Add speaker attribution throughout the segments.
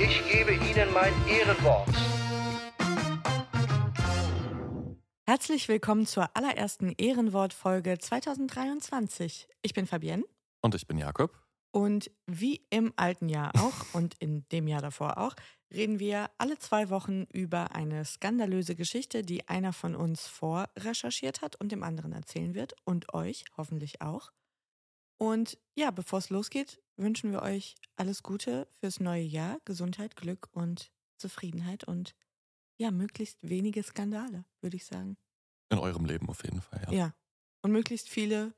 Speaker 1: ich gebe Ihnen mein Ehrenwort.
Speaker 2: Herzlich willkommen zur allerersten Ehrenwortfolge 2023. Ich bin Fabienne
Speaker 3: Und ich bin Jakob.
Speaker 2: und wie im alten Jahr auch und in dem Jahr davor auch, reden wir alle zwei Wochen über eine skandalöse Geschichte, die einer von uns vorrecherchiert hat und dem anderen erzählen wird und euch hoffentlich auch. Und ja, bevor es losgeht, wünschen wir euch alles Gute fürs neue Jahr, Gesundheit, Glück und Zufriedenheit und ja, möglichst wenige Skandale, würde ich sagen.
Speaker 3: In eurem Leben auf jeden Fall, ja.
Speaker 2: Ja. Und möglichst viele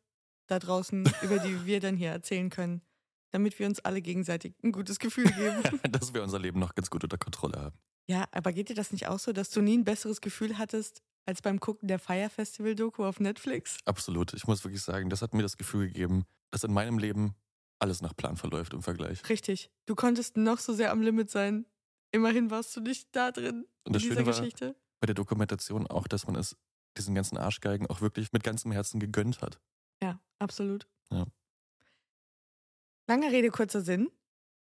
Speaker 2: da draußen, über die wir dann hier erzählen können, damit wir uns alle gegenseitig ein gutes Gefühl geben.
Speaker 3: Dass wir unser Leben noch ganz gut unter Kontrolle haben.
Speaker 2: ja, aber geht dir das nicht auch so, dass du nie ein besseres Gefühl hattest als beim Gucken der Fire Festival Doku auf Netflix?
Speaker 3: Absolut. Ich muss wirklich sagen, das hat mir das Gefühl gegeben, dass in meinem Leben alles nach Plan verläuft im Vergleich.
Speaker 2: Richtig. Du konntest noch so sehr am Limit sein. Immerhin warst du nicht da drin
Speaker 3: Und
Speaker 2: in
Speaker 3: das
Speaker 2: dieser
Speaker 3: Schöne war
Speaker 2: Geschichte.
Speaker 3: bei der Dokumentation auch, dass man es diesen ganzen Arschgeigen auch wirklich mit ganzem Herzen gegönnt hat.
Speaker 2: Ja, absolut.
Speaker 3: Ja.
Speaker 2: Lange Rede, kurzer Sinn.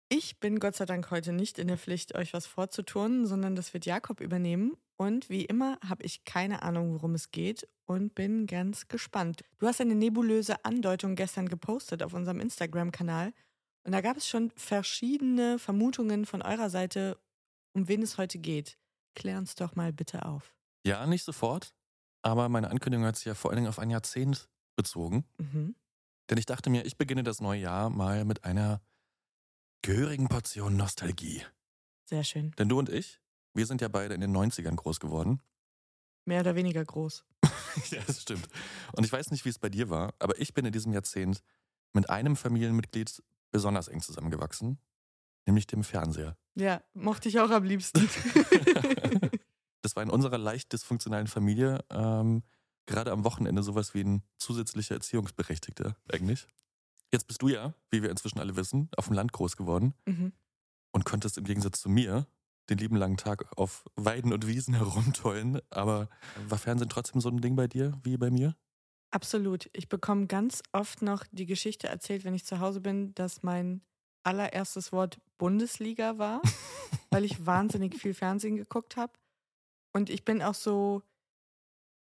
Speaker 2: Ich bin Gott sei Dank heute nicht in der Pflicht, euch was vorzuturnen, sondern das wird Jakob übernehmen. Und wie immer habe ich keine Ahnung, worum es geht und bin ganz gespannt. Du hast eine nebulöse Andeutung gestern gepostet auf unserem Instagram-Kanal. Und da gab es schon verschiedene Vermutungen von eurer Seite, um wen es heute geht. Klär uns doch mal bitte auf.
Speaker 3: Ja, nicht sofort, aber meine Ankündigung hat sich ja vor allen Dingen auf ein Jahrzehnt bezogen.
Speaker 2: Mhm.
Speaker 3: Denn ich dachte mir, ich beginne das neue Jahr mal mit einer gehörigen Portion Nostalgie.
Speaker 2: Sehr schön.
Speaker 3: Denn du und ich, wir sind ja beide in den 90ern groß geworden.
Speaker 2: Mehr oder weniger groß.
Speaker 3: ja, das stimmt. Und ich weiß nicht, wie es bei dir war, aber ich bin in diesem Jahrzehnt mit einem Familienmitglied besonders eng zusammengewachsen, nämlich dem Fernseher.
Speaker 2: Ja, mochte ich auch am liebsten.
Speaker 3: Das war in unserer leicht dysfunktionalen Familie ähm, gerade am Wochenende sowas wie ein zusätzlicher Erziehungsberechtigter eigentlich. Jetzt bist du ja, wie wir inzwischen alle wissen, auf dem Land groß geworden
Speaker 2: mhm.
Speaker 3: und konntest im Gegensatz zu mir den lieben langen Tag auf Weiden und Wiesen herumtollen. Aber war Fernsehen trotzdem so ein Ding bei dir wie bei mir?
Speaker 2: Absolut. Ich bekomme ganz oft noch die Geschichte erzählt, wenn ich zu Hause bin, dass mein allererstes Wort Bundesliga war, weil ich wahnsinnig viel Fernsehen geguckt habe. Und ich bin auch so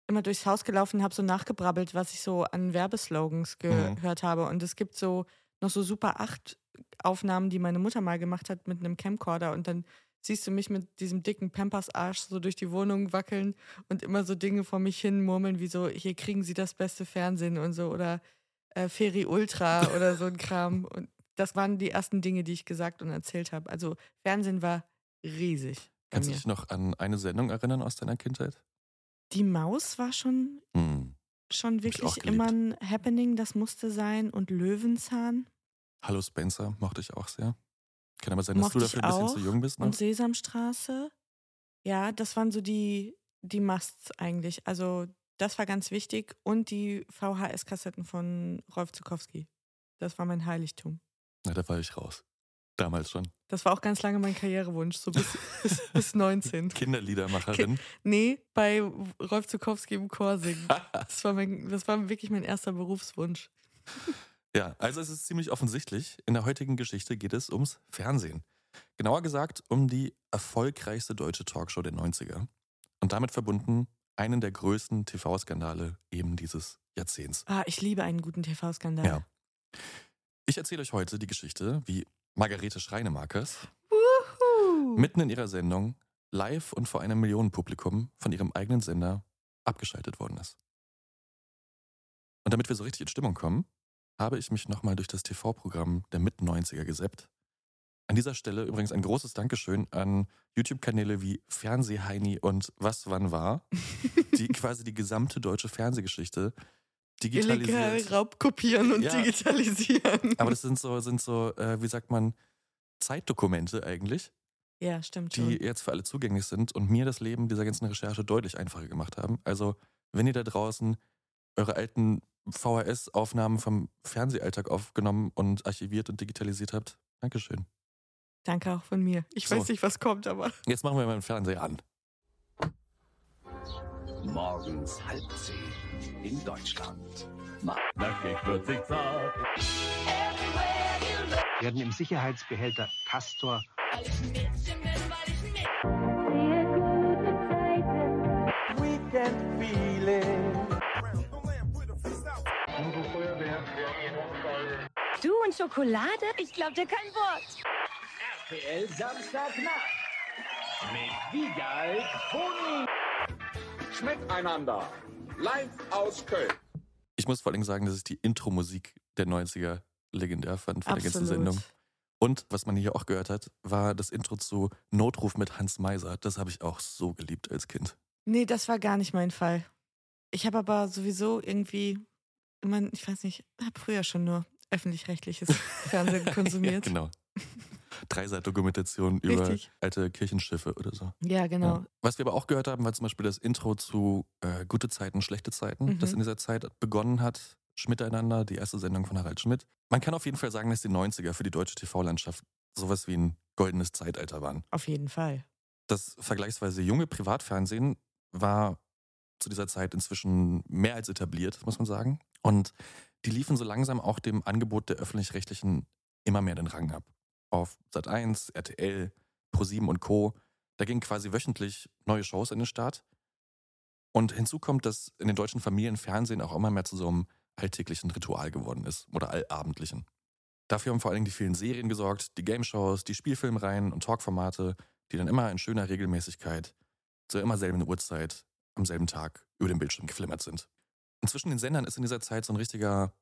Speaker 2: immer durchs Haus gelaufen, habe so nachgebrabbelt, was ich so an Werbeslogans
Speaker 3: Mhm.
Speaker 2: gehört habe. Und es gibt so noch so Super 8 Aufnahmen, die meine Mutter mal gemacht hat mit einem Camcorder. Und dann siehst du mich mit diesem dicken Pampers-Arsch so durch die Wohnung wackeln und immer so Dinge vor mich hin murmeln, wie so, hier kriegen sie das beste Fernsehen und so. Oder äh, Feri Ultra oder so ein Kram. Und das waren die ersten Dinge, die ich gesagt und erzählt habe. Also Fernsehen war riesig.
Speaker 3: Kannst du dich noch an eine Sendung erinnern aus deiner Kindheit?
Speaker 2: Die Maus war schon,
Speaker 3: Hm.
Speaker 2: schon wirklich immer ein Happening, das musste sein. Und Löwenzahn
Speaker 3: Hallo Spencer, mochte ich auch sehr. Kann aber sein, dass
Speaker 2: Mochte
Speaker 3: du dafür ein bisschen zu jung bist. Ne?
Speaker 2: und Sesamstraße. Ja, das waren so die, die Musts eigentlich. Also das war ganz wichtig. Und die VHS-Kassetten von Rolf Zukowski. Das war mein Heiligtum.
Speaker 3: Na, da war ich raus. Damals schon.
Speaker 2: Das war auch ganz lange mein Karrierewunsch, so bis, bis, bis 19.
Speaker 3: Kinderliedermacherin.
Speaker 2: Nee, bei Rolf Zukowski im Chor singen. Das war, mein, das war wirklich mein erster Berufswunsch.
Speaker 3: Ja, also es ist ziemlich offensichtlich. In der heutigen Geschichte geht es ums Fernsehen. Genauer gesagt um die erfolgreichste deutsche Talkshow der 90er. Und damit verbunden einen der größten TV-Skandale eben dieses Jahrzehnts.
Speaker 2: Ah, ich liebe einen guten TV-Skandal.
Speaker 3: Ja. Ich erzähle euch heute die Geschichte, wie Margarete Schreinemakers, mitten in ihrer Sendung live und vor einem Millionenpublikum von ihrem eigenen Sender abgeschaltet worden ist. Und damit wir so richtig in Stimmung kommen, habe ich mich nochmal durch das TV-Programm der Mit-90er geseppt. An dieser Stelle übrigens ein großes Dankeschön an YouTube-Kanäle wie Fernsehheini und Was wann war, die quasi die gesamte deutsche Fernsehgeschichte
Speaker 2: Illegal
Speaker 3: digitalisiert.
Speaker 2: raubkopieren und
Speaker 3: Ja.
Speaker 2: digitalisieren.
Speaker 3: Aber das sind so, sind so, äh, wie sagt man, Zeitdokumente eigentlich,
Speaker 2: ja, stimmt
Speaker 3: die
Speaker 2: schon.
Speaker 3: jetzt für alle zugänglich sind und mir das Leben dieser ganzen Recherche deutlich einfacher gemacht haben. Also, wenn ihr da draußen eure alten VHS-Aufnahmen vom Fernsehalltag aufgenommen und archiviert und digitalisiert habt, Dankeschön.
Speaker 2: Danke auch von mir. Ich
Speaker 3: So.
Speaker 2: weiß nicht, was kommt, aber.
Speaker 3: Jetzt machen wir mal den Fernseher an.
Speaker 4: Morgens halb zehn in Deutschland. Nackig wird sich zart.
Speaker 5: werden im Sicherheitsbehälter Castor
Speaker 6: Du und Schokolade? Ich glaub dir kein Wort.
Speaker 4: RTL Samstagnacht. Mit Wiegald Boni.
Speaker 7: Schmeckt einander. Live aus Köln.
Speaker 3: Ich muss vor allem sagen, dass ich die Intro-Musik der 90er legendär fand von der ganzen
Speaker 2: Absolut.
Speaker 3: Sendung. Und was man hier auch gehört hat, war das Intro zu Notruf mit Hans Meiser. Das habe ich auch so geliebt als Kind.
Speaker 2: Nee, das war gar nicht mein Fall. Ich habe aber sowieso irgendwie, immer, ich weiß nicht, habe früher schon nur öffentlich-rechtliches Fernsehen konsumiert.
Speaker 3: Ja, genau. Dreiseit-Dokumentation über
Speaker 2: Richtig.
Speaker 3: alte Kirchenschiffe oder so.
Speaker 2: Ja, genau.
Speaker 3: Ja. Was wir aber auch gehört haben, war zum Beispiel das Intro zu äh, Gute Zeiten, schlechte Zeiten,
Speaker 2: Mhm.
Speaker 3: das in dieser Zeit begonnen hat. Schmiteinander, die erste Sendung von Harald Schmidt. Man kann auf jeden Fall sagen, dass die 90er für die deutsche TV-Landschaft sowas wie ein goldenes Zeitalter waren.
Speaker 2: Auf jeden Fall.
Speaker 3: Das vergleichsweise junge Privatfernsehen war zu dieser Zeit inzwischen mehr als etabliert, muss man sagen. Und die liefen so langsam auch dem Angebot der öffentlich-rechtlichen immer mehr den Rang ab. Auf Sat1, RTL, Pro7 und Co. Da gingen quasi wöchentlich neue Shows in den Start. Und hinzu kommt, dass in den deutschen Familien Fernsehen auch immer mehr zu so einem alltäglichen Ritual geworden ist oder allabendlichen. Dafür haben vor allen Dingen die vielen Serien gesorgt, die Game-Shows, die Spielfilmreihen und Talkformate, die dann immer in schöner Regelmäßigkeit zur immer selben Uhrzeit am selben Tag über dem Bildschirm geflimmert sind. Und zwischen den Sendern ist in dieser Zeit so ein richtiger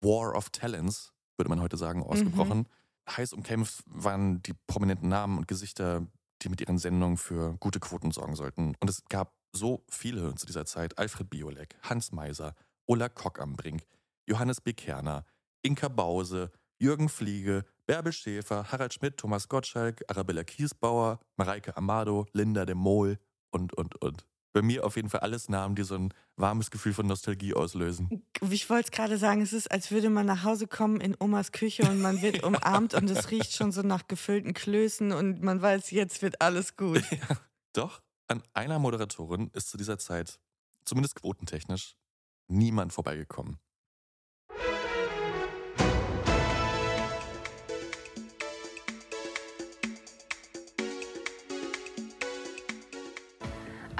Speaker 3: War of Talents, würde man heute sagen, ausgebrochen. Heiß umkämpft waren die prominenten Namen und Gesichter, die mit ihren Sendungen für gute Quoten sorgen sollten. Und es gab so viele zu dieser Zeit. Alfred Biolek, Hans Meiser, Ulla Kock am Brink, Johannes B. Kerner, Inka Bause, Jürgen Fliege, Bärbel Schäfer, Harald Schmidt, Thomas Gottschalk, Arabella Kiesbauer, Mareike Amado, Linda de Mol und, und, und. Bei mir auf jeden Fall alles Namen, die so ein warmes Gefühl von Nostalgie auslösen.
Speaker 2: Ich wollte es gerade sagen, es ist, als würde man nach Hause kommen in Omas Küche und man wird umarmt und es riecht schon so nach gefüllten Klößen und man weiß, jetzt wird alles gut.
Speaker 3: Ja. Doch, an einer Moderatorin ist zu dieser Zeit, zumindest quotentechnisch, niemand vorbeigekommen.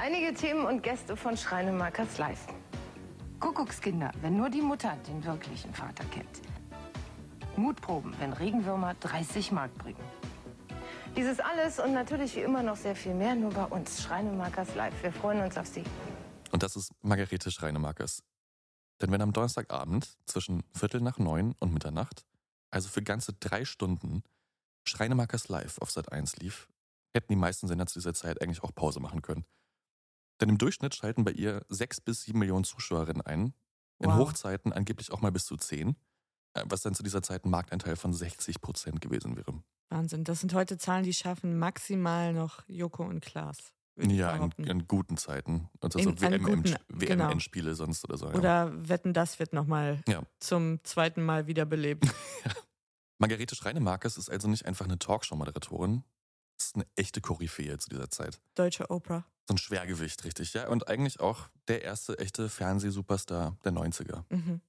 Speaker 8: Einige Themen und Gäste von Schreinemakers Live. Kuckuckskinder, wenn nur die Mutter den wirklichen Vater kennt. Mutproben, wenn Regenwürmer 30 Mark bringen. Dieses alles und natürlich wie immer noch sehr viel mehr nur bei uns. Schreinemakers Live. Wir freuen uns auf Sie.
Speaker 3: Und das ist Margarete Schreinemakers. Denn wenn am Donnerstagabend zwischen Viertel nach neun und Mitternacht, also für ganze drei Stunden, Schreinemakers Live auf Sat 1 lief, hätten die meisten Sender zu dieser Zeit eigentlich auch Pause machen können. Denn im Durchschnitt schalten bei ihr sechs bis sieben Millionen Zuschauerinnen ein. In
Speaker 2: Wow.
Speaker 3: Hochzeiten angeblich auch mal bis zu zehn, äh, was dann zu dieser Zeit ein Marktanteil von 60 Prozent gewesen wäre.
Speaker 2: Wahnsinn. Das sind heute Zahlen, die schaffen maximal noch Joko und Klaas.
Speaker 3: Ja, in, in guten Zeiten. Also
Speaker 2: In-
Speaker 3: so
Speaker 2: an
Speaker 3: WM,
Speaker 2: guten- genau.
Speaker 3: WM-Endspiele sonst oder so. Ja.
Speaker 2: Oder wetten, das wird nochmal
Speaker 3: Ja.
Speaker 2: zum zweiten Mal wiederbelebt.
Speaker 3: Margarete Schreinemakers ist also nicht einfach eine Talkshow-Moderatorin, ist eine echte Koryphäe zu dieser Zeit.
Speaker 2: Deutsche Oprah.
Speaker 3: So ein Schwergewicht, richtig, ja. Und eigentlich auch der erste echte Fernsehsuperstar der 90er.
Speaker 2: Mhm.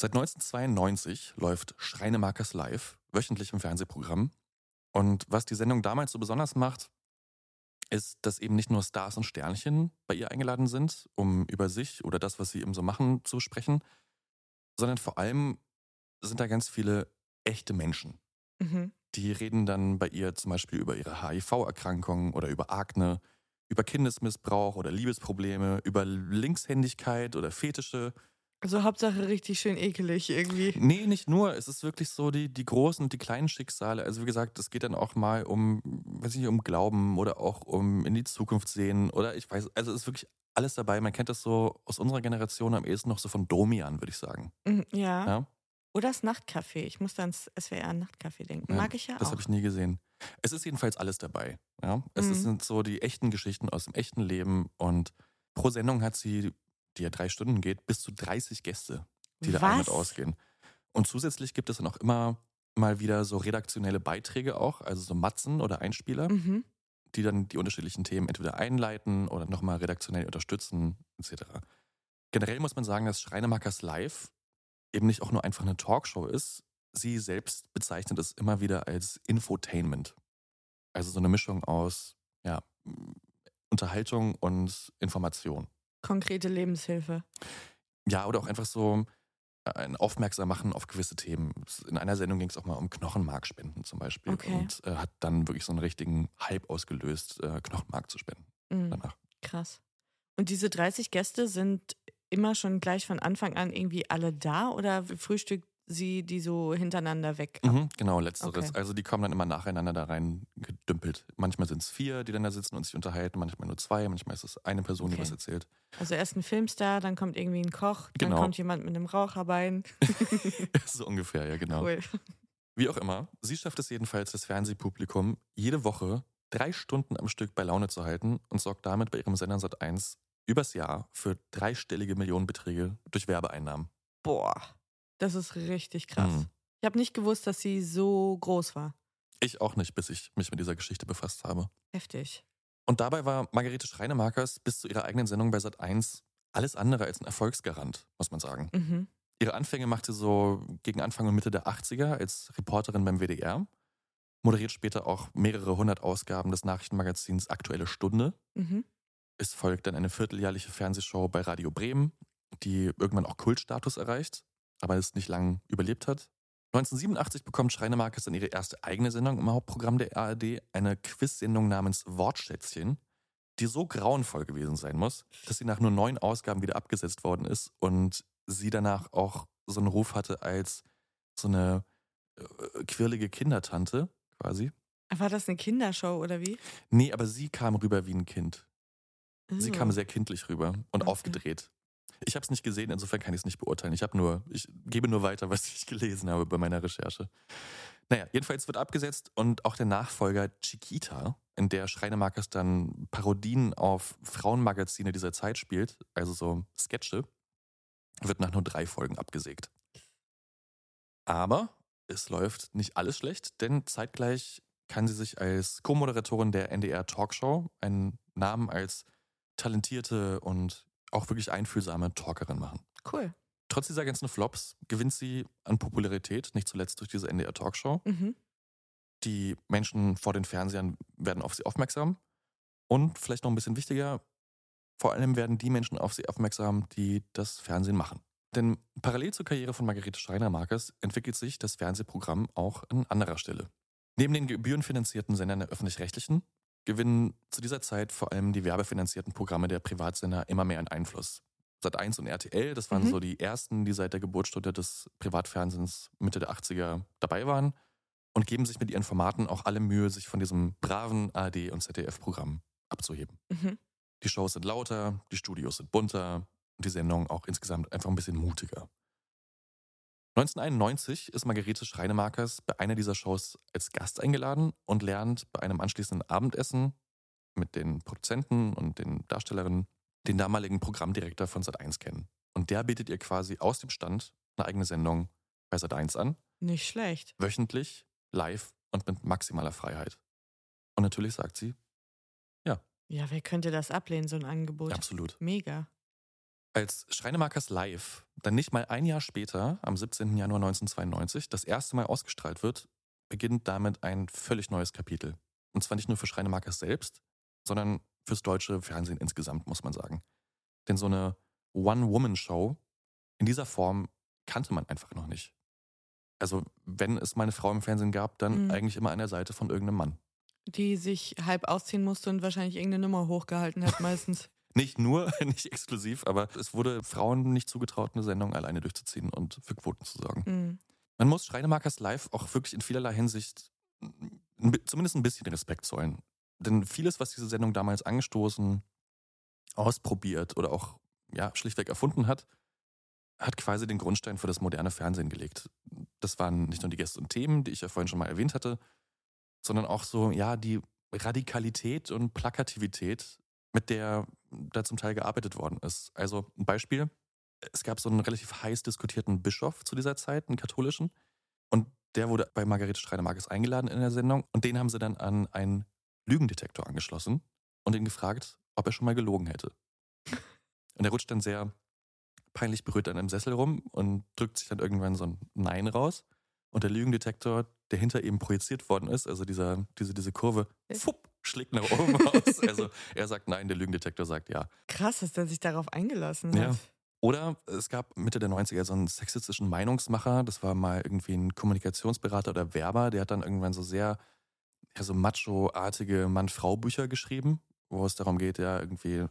Speaker 3: Seit 1992 läuft Schreinemakers Live, wöchentlich im Fernsehprogramm. Und was die Sendung damals so besonders macht, ist, dass eben nicht nur Stars und Sternchen bei ihr eingeladen sind, um über sich oder das, was sie eben so machen, zu sprechen, sondern vor allem sind da ganz viele echte Menschen,
Speaker 2: Mhm.
Speaker 3: Die reden dann bei ihr zum Beispiel über ihre HIV-Erkrankung oder über Akne, über Kindesmissbrauch oder Liebesprobleme, über Linkshändigkeit oder Fetische.
Speaker 2: Also Hauptsache richtig schön ekelig irgendwie.
Speaker 3: Nee, nicht nur. Es ist wirklich so die, die großen und die kleinen Schicksale. Also wie gesagt, es geht dann auch mal um, weiß ich nicht, um Glauben oder auch um in die Zukunft sehen oder ich weiß, also es ist wirklich alles dabei. Man kennt das so aus unserer Generation am ehesten noch so von Domian, würde ich sagen.
Speaker 2: Mhm, Ja.
Speaker 3: Ja?
Speaker 2: Oder das Nachtcafé. Ich muss dann ans SWR Nachtcafé denken. Mag ich ja
Speaker 3: Das
Speaker 2: auch.
Speaker 3: habe ich nie gesehen. Es ist jedenfalls alles dabei. Ja? Es
Speaker 2: Mhm.
Speaker 3: sind so die echten Geschichten aus dem echten Leben und pro Sendung hat sie, die ja drei Stunden geht, bis zu 30 Gäste, die da ein- und
Speaker 2: Was?
Speaker 3: ausgehen. Und zusätzlich gibt es dann auch immer mal wieder so redaktionelle Beiträge auch, also so Matzen oder Einspieler,
Speaker 2: Mhm.
Speaker 3: die dann die unterschiedlichen Themen entweder einleiten oder nochmal redaktionell unterstützen, etc. Generell muss man sagen, dass Schreinemakers Live eben nicht auch nur einfach eine Talkshow ist. Sie selbst bezeichnet es immer wieder als Infotainment. Also so eine Mischung aus ja, Unterhaltung und Information.
Speaker 2: Konkrete Lebenshilfe.
Speaker 3: Ja, oder auch einfach so ein Aufmerksam machen auf gewisse Themen. In einer Sendung ging es auch mal um Knochenmarkspenden zum Beispiel
Speaker 2: Okay.
Speaker 3: und äh, hat dann wirklich so einen richtigen Hype ausgelöst, äh, Knochenmark zu spenden
Speaker 2: Mhm.
Speaker 3: danach.
Speaker 2: Krass. Und diese 30 Gäste sind immer schon gleich von Anfang an irgendwie alle da oder frühstückt sie die so hintereinander weg?
Speaker 3: Mhm, genau, letzteres.
Speaker 2: Okay.
Speaker 3: Also die kommen dann immer nacheinander da rein gedümpelt. Manchmal sind es vier, die dann da sitzen und sich unterhalten, manchmal nur zwei, manchmal ist es eine Person, die
Speaker 2: Okay.
Speaker 3: was erzählt.
Speaker 2: Also erst ein Filmstar, dann kommt irgendwie ein Koch, dann
Speaker 3: Genau.
Speaker 2: kommt jemand mit einem Raucherbein.
Speaker 3: so ungefähr, ja genau.
Speaker 2: Cool.
Speaker 3: Wie auch immer, sie schafft es jedenfalls, das Fernsehpublikum jede Woche drei Stunden am Stück bei Laune zu halten und sorgt damit bei ihrem Sender Sat1 übers Jahr für dreistellige Millionenbeträge durch Werbeeinnahmen.
Speaker 2: Boah, das ist richtig krass.
Speaker 3: Mhm.
Speaker 2: Ich habe nicht gewusst, dass sie so groß war.
Speaker 3: Ich auch nicht, bis ich mich mit dieser Geschichte befasst habe.
Speaker 2: Heftig.
Speaker 3: Und dabei war Margarete Schreinemakers bis zu ihrer eigenen Sendung bei Sat1 alles andere als ein Erfolgsgarant, muss man sagen.
Speaker 2: Mhm.
Speaker 3: Ihre Anfänge machte sie so gegen Anfang und Mitte der 80er als Reporterin beim WDR. Moderiert später auch mehrere hundert Ausgaben des Nachrichtenmagazins Aktuelle Stunde.
Speaker 2: Mhm.
Speaker 3: Es folgt dann eine vierteljährliche Fernsehshow bei Radio Bremen, die irgendwann auch Kultstatus erreicht, aber es nicht lang überlebt hat. 1987 bekommt Schreinemarkes dann ihre erste eigene Sendung im Hauptprogramm der ARD, eine Quiz-Sendung namens Wortschätzchen, die so grauenvoll gewesen sein muss, dass sie nach nur neun Ausgaben wieder abgesetzt worden ist und sie danach auch so einen Ruf hatte als so eine äh, quirlige Kindertante quasi.
Speaker 2: War das eine Kindershow oder wie?
Speaker 3: Nee, aber sie kam rüber wie ein Kind. Sie
Speaker 2: Oh.
Speaker 3: kam sehr kindlich rüber und
Speaker 2: Okay.
Speaker 3: aufgedreht. Ich habe es nicht gesehen, insofern kann ich es nicht beurteilen. Ich habe nur, ich gebe nur weiter, was ich gelesen habe bei meiner Recherche. Naja, jedenfalls wird abgesetzt und auch der Nachfolger Chiquita, in der Schreinemarkers dann Parodien auf Frauenmagazine dieser Zeit spielt, also so Sketche, wird nach nur drei Folgen abgesägt. Aber es läuft nicht alles schlecht, denn zeitgleich kann sie sich als Co-Moderatorin der NDR Talkshow einen Namen als talentierte und auch wirklich einfühlsame Talkerin machen.
Speaker 2: Cool.
Speaker 3: Trotz dieser ganzen Flops gewinnt sie an Popularität, nicht zuletzt durch diese NDR Talkshow.
Speaker 2: Mhm.
Speaker 3: Die Menschen vor den Fernsehern werden auf sie aufmerksam. Und vielleicht noch ein bisschen wichtiger, vor allem werden die Menschen auf sie aufmerksam, die das Fernsehen machen. Denn parallel zur Karriere von Margarete Schreiner-Markers entwickelt sich das Fernsehprogramm auch an anderer Stelle. Neben den gebührenfinanzierten Sendern der öffentlich-rechtlichen gewinnen zu dieser Zeit vor allem die werbefinanzierten Programme der Privatsender immer mehr an Einfluss. Sat1 und RTL, das waren
Speaker 2: Mhm.
Speaker 3: so die ersten, die seit der Geburtsstunde des Privatfernsehens Mitte der 80er dabei waren und geben sich mit ihren Formaten auch alle Mühe, sich von diesem braven ARD- und ZDF-Programm abzuheben.
Speaker 2: Mhm.
Speaker 3: Die Shows sind lauter, die Studios sind bunter und die Sendung auch insgesamt einfach ein bisschen mutiger. 1991 ist Margarete Schreinemakers bei einer dieser Shows als Gast eingeladen und lernt bei einem anschließenden Abendessen mit den Produzenten und den Darstellerinnen den damaligen Programmdirektor von Sat1 kennen. Und der bietet ihr quasi aus dem Stand eine eigene Sendung bei Sat1 an,
Speaker 2: Nicht schlecht.
Speaker 3: wöchentlich, live und mit maximaler Freiheit. Und natürlich sagt sie,
Speaker 2: Ja, wer könnte das ablehnen, so ein Angebot?
Speaker 3: absolut.
Speaker 2: Mega.
Speaker 3: Als Schreinemakers Live dann nicht mal ein Jahr später, am 17. Januar 1992, das erste Mal ausgestrahlt wird, beginnt damit ein völlig neues Kapitel. Und zwar nicht nur für Schreinemakers selbst, sondern fürs deutsche Fernsehen insgesamt, muss man sagen. Denn so eine One-Woman-Show in dieser Form kannte man einfach noch nicht. Also, wenn es mal eine Frau im Fernsehen gab, dann
Speaker 2: Mhm.
Speaker 3: eigentlich immer an der Seite von irgendeinem Mann.
Speaker 2: Die sich halb ausziehen musste und wahrscheinlich irgendeine Nummer hochgehalten hat, meistens.
Speaker 3: Nicht nur, nicht exklusiv, aber es wurde Frauen nicht zugetraut, eine Sendung alleine durchzuziehen und für Quoten zu sorgen.
Speaker 2: Mhm.
Speaker 3: Man muss Schreinemakers Live auch wirklich in vielerlei Hinsicht zumindest ein bisschen Respekt zollen. Denn vieles, was diese Sendung damals angestoßen, ausprobiert oder auch ja, schlichtweg erfunden hat, hat quasi den Grundstein für das moderne Fernsehen gelegt. Das waren nicht nur die Gäste und Themen, die ich ja vorhin schon mal erwähnt hatte, sondern auch so, ja, die Radikalität und Plakativität, mit der da zum Teil gearbeitet worden ist. Also ein Beispiel, es gab so einen relativ heiß diskutierten Bischof zu dieser Zeit, einen katholischen, und der wurde bei Margarete Schreiner-Markes eingeladen in der Sendung und den haben sie dann an einen Lügendetektor angeschlossen und ihn gefragt, ob er schon mal gelogen hätte. Und er rutscht dann sehr peinlich berührt an einem Sessel rum und drückt sich dann irgendwann so ein Nein raus. Und der Lügendetektor, der hinter ihm projiziert worden ist, also dieser, diese, diese Kurve, fupp, schlägt nach oben aus. Also er sagt Nein, der Lügendetektor sagt Ja.
Speaker 2: Krass, dass der sich darauf eingelassen hat.
Speaker 3: Ja. Oder es gab Mitte der 90er so einen sexistischen Meinungsmacher, das war mal irgendwie ein Kommunikationsberater oder Werber, der hat dann irgendwann so sehr, ja, so macho-artige Mann-Frau-Bücher geschrieben, wo es darum geht, ja, irgendwie, äh,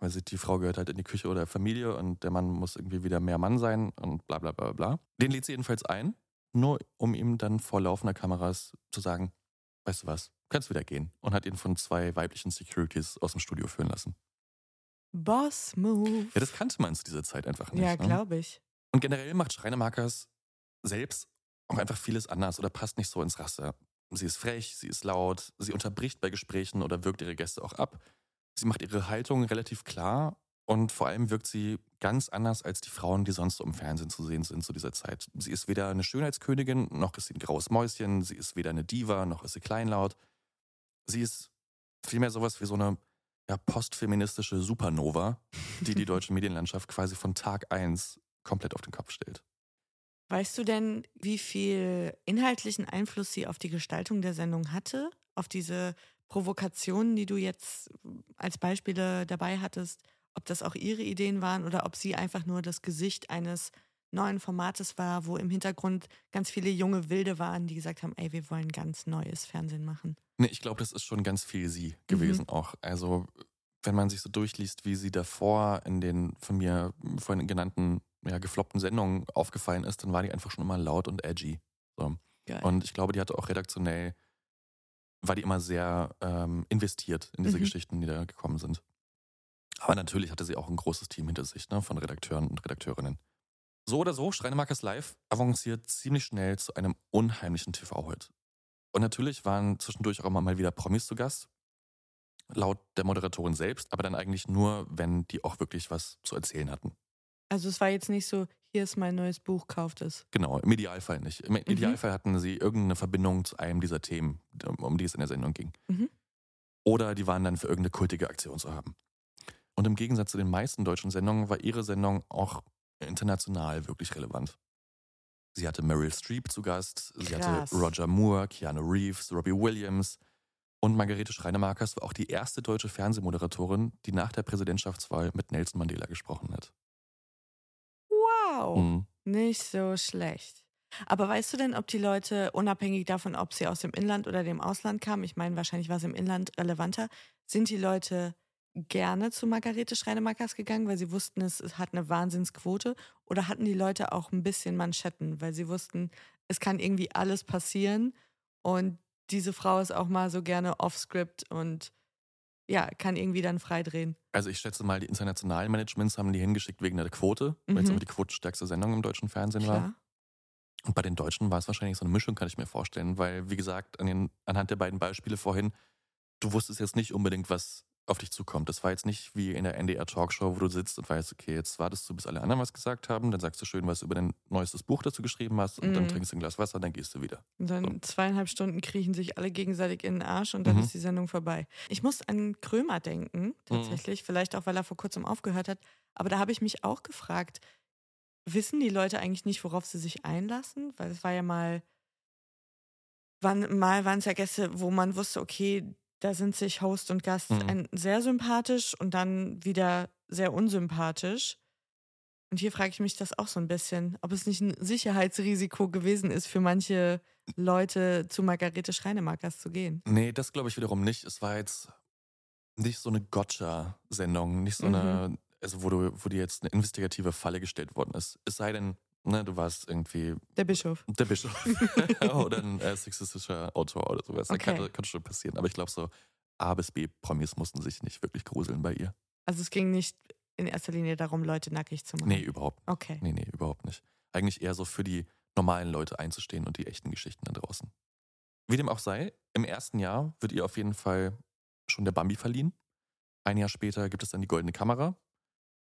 Speaker 3: weiß ich, die Frau gehört halt in die Küche oder Familie und der Mann muss irgendwie wieder mehr Mann sein und bla bla bla bla. Den lädt sie jedenfalls ein, nur um ihm dann vor laufender Kameras zu sagen, weißt du was, kannst wieder gehen. Und hat ihn von zwei weiblichen Securities aus dem Studio führen lassen.
Speaker 2: Boss Move.
Speaker 3: Ja, das kannte man zu dieser Zeit einfach nicht.
Speaker 2: Ja,
Speaker 3: ne?
Speaker 2: glaube ich.
Speaker 3: Und generell macht Schreinemarkers selbst auch einfach vieles anders oder passt nicht so ins Raster. Sie ist frech, sie ist laut, sie unterbricht bei Gesprächen oder wirkt ihre Gäste auch ab. Sie macht ihre Haltung relativ klar und vor allem wirkt sie ganz anders als die Frauen, die sonst so im Fernsehen zu sehen sind zu dieser Zeit. Sie ist weder eine Schönheitskönigin, noch ist sie ein graues Mäuschen, sie ist weder eine Diva, noch ist sie kleinlaut. Sie ist vielmehr sowas wie so eine ja, postfeministische Supernova, die die deutsche Medienlandschaft quasi von Tag eins komplett auf den Kopf stellt.
Speaker 2: Weißt du denn, wie viel inhaltlichen Einfluss sie auf die Gestaltung der Sendung hatte? Auf diese Provokationen, die du jetzt als Beispiele dabei hattest? Ob das auch ihre Ideen waren oder ob sie einfach nur das Gesicht eines neuen Formates war, wo im Hintergrund ganz viele junge Wilde waren, die gesagt haben, ey, wir wollen ganz neues Fernsehen machen.
Speaker 3: Nee, ich glaube, das ist schon ganz viel sie gewesen
Speaker 2: Mhm.
Speaker 3: auch. Also, wenn man sich so durchliest, wie sie davor in den von mir vorhin genannten ja, gefloppten Sendungen aufgefallen ist, dann war die einfach schon immer laut und edgy. So. Und ich glaube, die hatte auch redaktionell, war die immer sehr ähm, investiert in diese
Speaker 2: Mhm.
Speaker 3: Geschichten, die da gekommen sind. Aber natürlich hatte sie auch ein großes Team hinter sich, ne, von Redakteuren und Redakteurinnen. So oder so, Schreinemarkers Live avanciert ziemlich schnell zu einem unheimlichen TV-Hit. Und natürlich waren zwischendurch auch immer mal wieder Promis zu Gast. Laut der Moderatorin selbst, aber dann eigentlich nur, wenn die auch wirklich was zu erzählen hatten.
Speaker 2: Also es war jetzt nicht so, hier ist mein neues Buch, kauft es.
Speaker 3: Genau, im Idealfall nicht. Im Idealfall hatten sie irgendeine Verbindung zu einem dieser Themen, um- um die es in der Sendung ging.
Speaker 2: Mhm.
Speaker 3: Oder die waren dann für irgendeine kultige Aktion zu haben. Und im Gegensatz zu den meisten deutschen Sendungen war ihre Sendung auch international wirklich relevant. Sie hatte Meryl Streep zu Gast, sie
Speaker 2: Krass.
Speaker 3: hatte Roger Moore, Keanu Reeves, Robbie Williams und Margarete Schreinemakers war auch die erste deutsche Fernsehmoderatorin, die nach der Präsidentschaftswahl mit Nelson Mandela gesprochen hat.
Speaker 2: Wow.
Speaker 3: Mhm.
Speaker 2: Nicht so schlecht. Aber weißt du denn, ob die Leute, unabhängig davon, ob sie aus dem Inland oder dem Ausland kamen, ich meine, wahrscheinlich war es im Inland relevanter, sind die Leute gerne zu Margarete Schreinemakers gegangen, weil sie wussten, es, hat eine Wahnsinnsquote? Oder hatten die Leute auch ein bisschen Manschetten, weil sie wussten, es kann irgendwie alles passieren und diese Frau ist auch mal so gerne off-script und ja, kann irgendwie dann freidrehen.
Speaker 3: Also ich schätze mal, die internationalen Managements haben die hingeschickt wegen der Quote, weil es
Speaker 2: Mhm.
Speaker 3: auch die quotenstärkste Sendung im deutschen Fernsehen war.
Speaker 2: Klar.
Speaker 3: Und bei den Deutschen war es wahrscheinlich so eine Mischung, kann ich mir vorstellen, weil, wie gesagt, an den, anhand der beiden Beispiele vorhin, du wusstest jetzt nicht unbedingt, was auf dich zukommt. Das war jetzt nicht wie in der NDR-Talkshow, wo du sitzt und weißt, okay, jetzt wartest du, bis alle anderen was gesagt haben, dann sagst du schön, was du über dein neuestes Buch dazu geschrieben hast und dann
Speaker 2: Mhm.
Speaker 3: trinkst du ein Glas Wasser, dann gehst du wieder.
Speaker 2: Und dann zweieinhalb Stunden kriechen sich alle gegenseitig in den Arsch und dann
Speaker 3: Mhm.
Speaker 2: ist die Sendung vorbei. Ich muss an Krömer denken, tatsächlich. Vielleicht auch, weil er vor kurzem aufgehört hat. Aber da habe ich mich auch gefragt, wissen die Leute eigentlich nicht, worauf sie sich einlassen? Weil es war ja mal, wann, mal waren es ja Gäste, wo man wusste, okay, da sind sich Host und Gast
Speaker 3: Mhm.
Speaker 2: ein, sehr sympathisch und dann wieder sehr unsympathisch. Und hier frage ich mich das auch so ein bisschen, ob es nicht ein Sicherheitsrisiko gewesen ist für manche Leute, zu Margarete Schreinemakers zu gehen.
Speaker 3: Nee, das glaube ich wiederum nicht. Es war jetzt nicht so eine Gotcha-Sendung, nicht so
Speaker 2: Mhm.
Speaker 3: eine, also wo du, wo dir jetzt eine investigative Falle gestellt worden ist. Es sei denn, ne, du warst irgendwie
Speaker 2: Der Bischof.
Speaker 3: der Bischof oder ein äh, sexistischer Autor oder sowas.
Speaker 2: Okay.
Speaker 3: kann, kann schon passieren. Aber ich glaube, so A bis B-Promis mussten sich nicht wirklich gruseln bei ihr.
Speaker 2: Also es ging nicht in erster Linie darum, Leute nackig zu machen.
Speaker 3: Nee, überhaupt nicht.
Speaker 2: Okay.
Speaker 3: Nee, nee, überhaupt nicht. Eigentlich eher so für die normalen Leute einzustehen und die echten Geschichten da draußen. Wie dem auch sei, im ersten Jahr wird ihr auf jeden Fall schon der Bambi verliehen. Ein Jahr später gibt es dann die Goldene Kamera.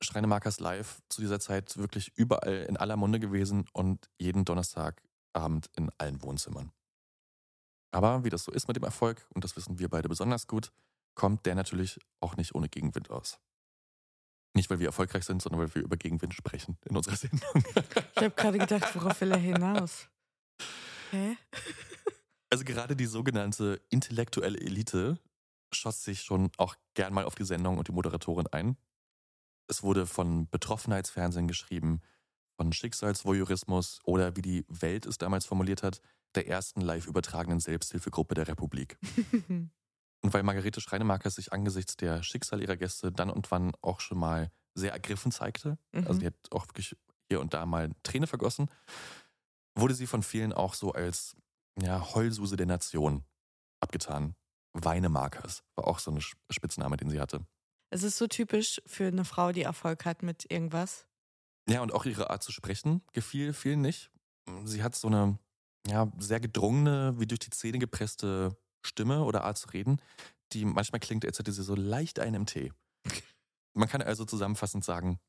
Speaker 3: Schreinemakers live zu dieser Zeit wirklich überall in aller Munde gewesen und jeden Donnerstagabend in allen Wohnzimmern. Aber wie das so ist mit dem Erfolg, und das wissen wir beide besonders gut, kommt der natürlich auch nicht ohne Gegenwind aus. Nicht, weil wir erfolgreich sind, sondern weil wir über Gegenwind sprechen in unserer Sendung.
Speaker 2: Ich habe gerade gedacht, worauf will er hinaus? Hä?
Speaker 3: Also gerade die sogenannte intellektuelle Elite schoss sich schon auch gern mal auf die Sendung und die Moderatorin ein. Es wurde von Betroffenheitsfernsehen geschrieben, von Schicksalsvoyeurismus oder wie die Welt es damals formuliert hat, der ersten live übertragenen Selbsthilfegruppe der Republik. Und weil Margarete Schreinemakers sich angesichts der Schicksal ihrer Gäste dann und wann auch schon mal sehr ergriffen zeigte, also
Speaker 2: Mhm.
Speaker 3: die hat auch wirklich hier und da mal Träne vergossen, wurde sie von vielen auch so als ja, Heulsuse der Nation abgetan. Weinemakers war auch so ein Spitzname, den sie hatte.
Speaker 2: Es ist so typisch für eine Frau, die Erfolg hat mit irgendwas.
Speaker 3: Ja, und auch ihre Art zu sprechen gefiel vielen nicht. Sie hat so eine ja, sehr gedrungene, wie durch die Zähne gepresste Stimme oder Art zu reden, die manchmal klingt, als hätte sie so leicht einen im Tee. Man kann also zusammenfassend sagen,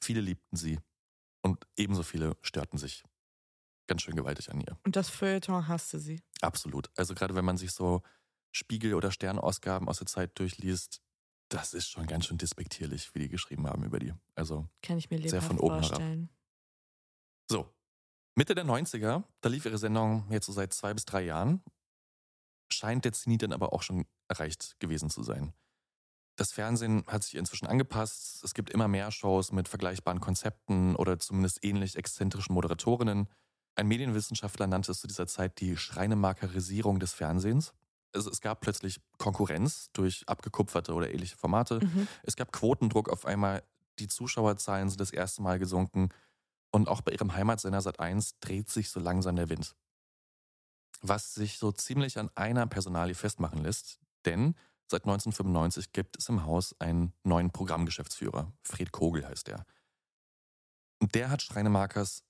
Speaker 3: viele liebten sie und ebenso viele störten sich ganz schön gewaltig an ihr.
Speaker 2: Und das Feuilleton hasste sie.
Speaker 3: Absolut. Also gerade wenn man sich so Spiegel- oder Sternausgaben aus der Zeit durchliest, das ist schon ganz schön despektierlich, wie die geschrieben haben über die. Also
Speaker 2: Kann ich mir
Speaker 3: sehr von oben herab.
Speaker 2: vorstellen.
Speaker 3: So, Mitte der 90er, da lief ihre Sendung jetzt so seit zwei bis drei Jahren, scheint der Zenit dann aber auch schon erreicht gewesen zu sein. Das Fernsehen hat sich inzwischen angepasst. Es gibt immer mehr Shows mit vergleichbaren Konzepten oder zumindest ähnlich exzentrischen Moderatorinnen. Ein Medienwissenschaftler nannte es zu dieser Zeit die Schreinemarkerisierung des Fernsehens. Also es gab plötzlich Konkurrenz durch abgekupferte oder ähnliche Formate.
Speaker 2: Mhm.
Speaker 3: Es gab Quotendruck auf einmal. Die Zuschauerzahlen sind das erste Mal gesunken. Und auch bei ihrem Heimatsender Sat1 dreht sich so langsam der Wind. Was sich so ziemlich an einer Personalie festmachen lässt, denn seit 1995 gibt es im Haus einen neuen Programmgeschäftsführer. Fred Kogel heißt er. Und der hat Schreinemakers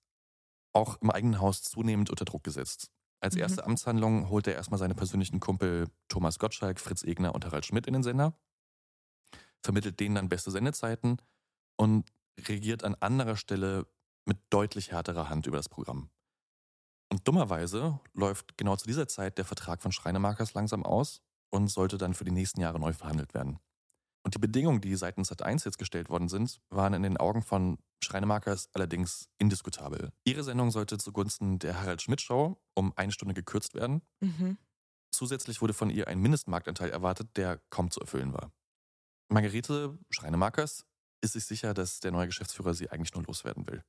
Speaker 3: auch im eigenen Haus zunehmend unter Druck gesetzt. Als
Speaker 2: Mhm.
Speaker 3: erste Amtshandlung holt er erstmal seine persönlichen Kumpel Thomas Gottschalk, Fritz Egner und Harald Schmidt in den Sender, vermittelt denen dann beste Sendezeiten und regiert an anderer Stelle mit deutlich härterer Hand über das Programm. Und dummerweise läuft genau zu dieser Zeit der Vertrag von Schreinemakers langsam aus und sollte dann für die nächsten Jahre neu verhandelt werden. Und die Bedingungen, die seitens Sat1 jetzt gestellt worden sind, waren in den Augen von Schreinemakers allerdings indiskutabel. Ihre Sendung sollte zugunsten der Harald Schmidt Show um eine Stunde gekürzt werden.
Speaker 2: Mhm.
Speaker 3: Zusätzlich wurde von ihr ein Mindestmarktanteil erwartet, der kaum zu erfüllen war. Margarete Schreinemakers ist sich sicher, dass der neue Geschäftsführer sie eigentlich nur loswerden will.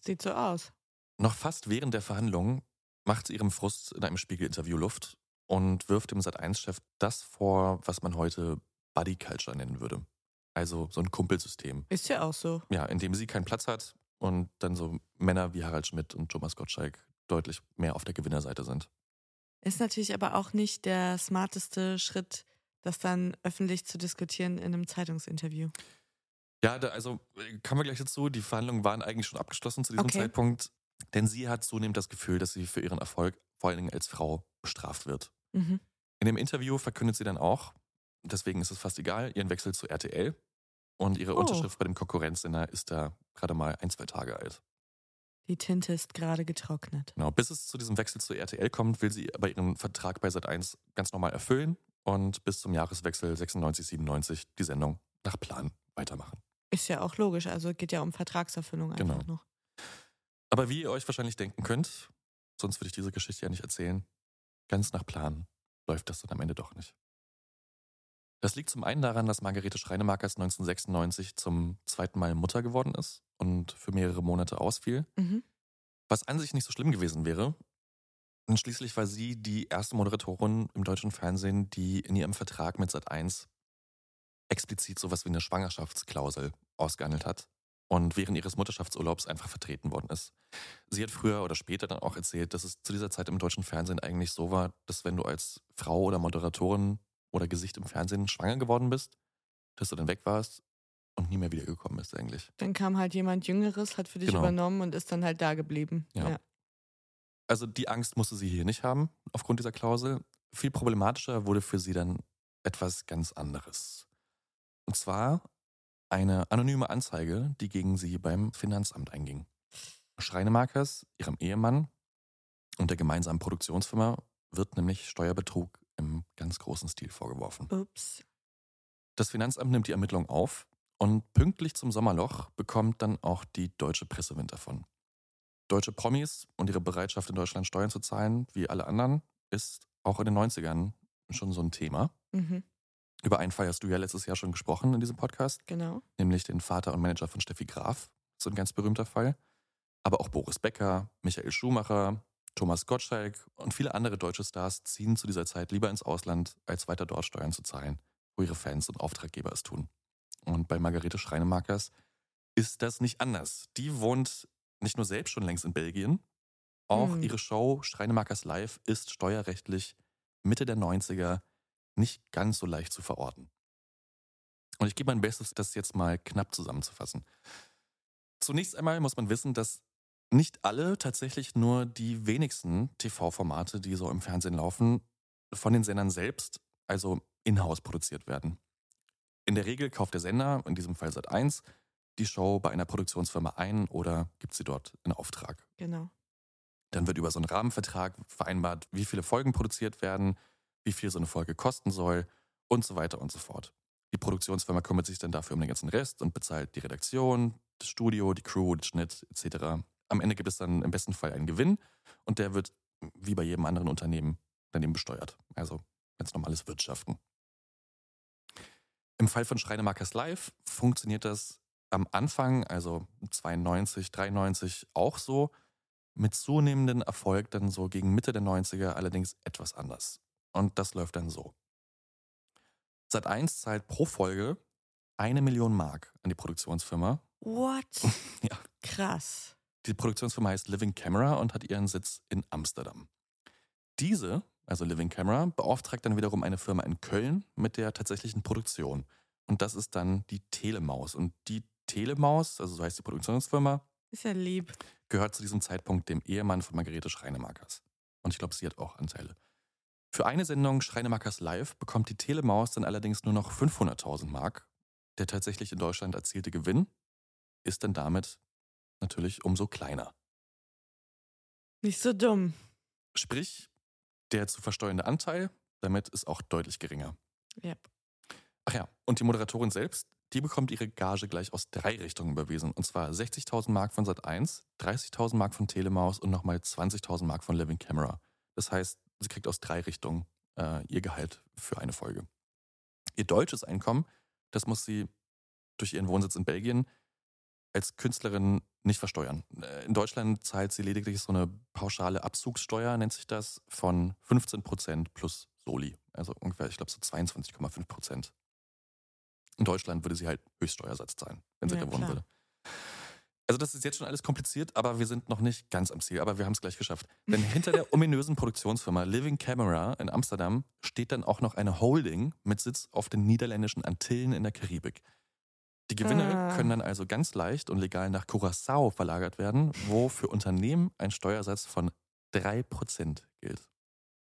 Speaker 2: Sieht so aus.
Speaker 3: Noch fast während der Verhandlungen macht sie ihrem Frust in einem Spiegel-Interview Luft und wirft dem Sat1-Chef das vor, was man heute Buddy Culture nennen würde. Also so ein Kumpelsystem.
Speaker 2: Ist ja auch so.
Speaker 3: Ja, in dem sie keinen Platz hat und dann so Männer wie Harald Schmidt und Thomas Gottschalk deutlich mehr auf der Gewinnerseite sind.
Speaker 2: Ist natürlich aber auch nicht der smarteste Schritt, das dann öffentlich zu diskutieren in einem Zeitungsinterview.
Speaker 3: Ja, da, also äh, kommen wir gleich dazu. Die Verhandlungen waren eigentlich schon abgeschlossen zu diesem
Speaker 2: Okay.
Speaker 3: Zeitpunkt, denn sie hat zunehmend das Gefühl, dass sie für ihren Erfolg vor allen Dingen als Frau bestraft wird.
Speaker 2: Mhm.
Speaker 3: In dem Interview verkündet sie dann auch, deswegen ist es fast egal, ihren Wechsel zu RTL und ihre
Speaker 2: Oh.
Speaker 3: Unterschrift bei dem Konkurrenzsender ist da gerade mal ein, zwei Tage alt.
Speaker 2: Die Tinte ist gerade getrocknet.
Speaker 3: Genau, bis es zu diesem Wechsel zu RTL kommt, will sie aber ihren Vertrag bei Sat1 ganz normal erfüllen und bis zum Jahreswechsel 96, 97 die Sendung nach Plan weitermachen.
Speaker 2: Ist ja auch logisch, also geht ja um Vertragserfüllung einfach
Speaker 3: Genau.
Speaker 2: noch.
Speaker 3: Aber wie ihr euch wahrscheinlich denken könnt, sonst würde ich diese Geschichte ja nicht erzählen, ganz nach Plan läuft das dann am Ende doch nicht. Das liegt zum einen daran, dass Margarete Schreinemakers 1996 zum zweiten Mal Mutter geworden ist und für mehrere Monate ausfiel.
Speaker 2: Mhm.
Speaker 3: Was an sich nicht so schlimm gewesen wäre. Und schließlich war sie die erste Moderatorin im deutschen Fernsehen, die in ihrem Vertrag mit Sat1 explizit sowas wie eine Schwangerschaftsklausel ausgehandelt hat und während ihres Mutterschaftsurlaubs einfach vertreten worden ist. Sie hat früher oder später dann auch erzählt, dass es zu dieser Zeit im deutschen Fernsehen eigentlich so war, dass wenn du als Frau oder Moderatorin oder Gesicht im Fernsehen schwanger geworden bist, dass du dann weg warst und nie mehr wiedergekommen bist eigentlich.
Speaker 2: Dann kam halt jemand Jüngeres, hat für dich
Speaker 3: Genau.
Speaker 2: übernommen und ist dann halt da geblieben.
Speaker 3: Ja. Also die Angst musste sie hier nicht haben aufgrund dieser Klausel. Viel problematischer wurde für sie dann etwas ganz anderes. Und zwar eine anonyme Anzeige, die gegen sie beim Finanzamt einging. Schreinemarkers, ihrem Ehemann und der gemeinsamen Produktionsfirma wird nämlich Steuerbetrug im ganz großen Stil vorgeworfen.
Speaker 2: Ups.
Speaker 3: Das Finanzamt nimmt die Ermittlung auf und pünktlich zum Sommerloch bekommt dann auch die deutsche Presse Wind davon. Deutsche Promis und ihre Bereitschaft in Deutschland Steuern zu zahlen, wie alle anderen, ist auch in den 90ern schon so ein Thema.
Speaker 2: Mhm.
Speaker 3: Über einen Fall hast du ja letztes Jahr schon gesprochen in diesem Podcast,
Speaker 2: Genau.
Speaker 3: nämlich den Vater und Manager von Steffi Graf. So ein ganz berühmter Fall. Aber auch Boris Becker, Michael Schumacher, Thomas Gottschalk und viele andere deutsche Stars ziehen zu dieser Zeit lieber ins Ausland, als weiter dort Steuern zu zahlen, wo ihre Fans und Auftraggeber es tun. Und bei Margarete Schreinemakers ist das nicht anders. Die wohnt nicht nur selbst schon längst in Belgien, auch
Speaker 2: Hm.
Speaker 3: ihre Show Schreinemakers Live ist steuerrechtlich Mitte der 90er nicht ganz so leicht zu verorten. Und ich gebe mein Bestes, das jetzt mal knapp zusammenzufassen. Zunächst einmal muss man wissen, dass nicht alle, tatsächlich nur die wenigsten TV-Formate, die so im Fernsehen laufen, von den Sendern selbst, also in-house produziert werden. In der Regel kauft der Sender, in diesem Fall Sat1, die Show bei einer Produktionsfirma ein oder gibt sie dort in Auftrag.
Speaker 2: Genau.
Speaker 3: Dann wird über so einen Rahmenvertrag vereinbart, wie viele Folgen produziert werden, wie viel so eine Folge kosten soll und so weiter und so fort. Die Produktionsfirma kümmert sich dann dafür um den ganzen Rest und bezahlt die Redaktion, das Studio, die Crew, den Schnitt etc. Am Ende gibt es dann im besten Fall einen Gewinn und der wird wie bei jedem anderen Unternehmen dann eben besteuert. Also ganz normales Wirtschaften. Im Fall von Schreinemakers Live funktioniert das am Anfang, also 92, 93 auch so, mit zunehmendem Erfolg dann so gegen Mitte der 90er allerdings etwas anders. Und das läuft dann so. Sat 1 zahlt pro Folge eine Million Mark an die Produktionsfirma.
Speaker 2: What?
Speaker 3: Ja.
Speaker 2: Krass.
Speaker 3: Die Produktionsfirma heißt Living Camera und hat ihren Sitz in Amsterdam. Diese, also Living Camera, beauftragt dann wiederum eine Firma in Köln mit der tatsächlichen Produktion. Und das ist dann die Telemaus. Und die Telemaus, also so heißt die Produktionsfirma,
Speaker 2: Ist ja lieb.
Speaker 3: gehört zu diesem Zeitpunkt dem Ehemann von Margarete Schreinemakers. Und ich glaube, sie hat auch Anteile. Für eine Sendung Schreinemakers Live bekommt die Telemaus dann allerdings nur noch 500.000 Mark. Der tatsächlich in Deutschland erzielte Gewinn ist dann damit natürlich umso kleiner.
Speaker 2: Nicht so dumm.
Speaker 3: Sprich, der zu versteuernde Anteil damit ist auch deutlich geringer.
Speaker 2: Yep.
Speaker 3: Ach ja, und die Moderatorin selbst, die bekommt ihre Gage gleich aus drei Richtungen überwiesen. Und zwar 60.000 Mark von Sat1, 30.000 Mark von Telemaus und nochmal 20.000 Mark von Living Camera. Das heißt, sie kriegt aus drei Richtungen äh, ihr Gehalt für eine Folge. Ihr deutsches Einkommen, das muss sie durch ihren Wohnsitz in Belgien als Künstlerin nicht versteuern. Äh, In Deutschland zahlt sie lediglich so eine pauschale Abzugssteuer, nennt sich das, von 15% plus Soli. Also ungefähr, ich glaube, so 22,5%. In Deutschland würde sie halt Höchststeuersatz zahlen, wenn sie
Speaker 2: Ja,
Speaker 3: da wohnen
Speaker 2: klar.
Speaker 3: würde. Also das ist jetzt schon alles kompliziert, aber wir sind noch nicht ganz am Ziel, aber wir haben es gleich geschafft. Denn hinter der ominösen Produktionsfirma Living Camera in Amsterdam steht dann auch noch eine Holding mit Sitz auf den niederländischen Antillen in der Karibik. Die Gewinne
Speaker 2: Ah.
Speaker 3: können dann also ganz leicht und legal nach Curaçao verlagert werden, wo für Unternehmen ein Steuersatz von 3% gilt.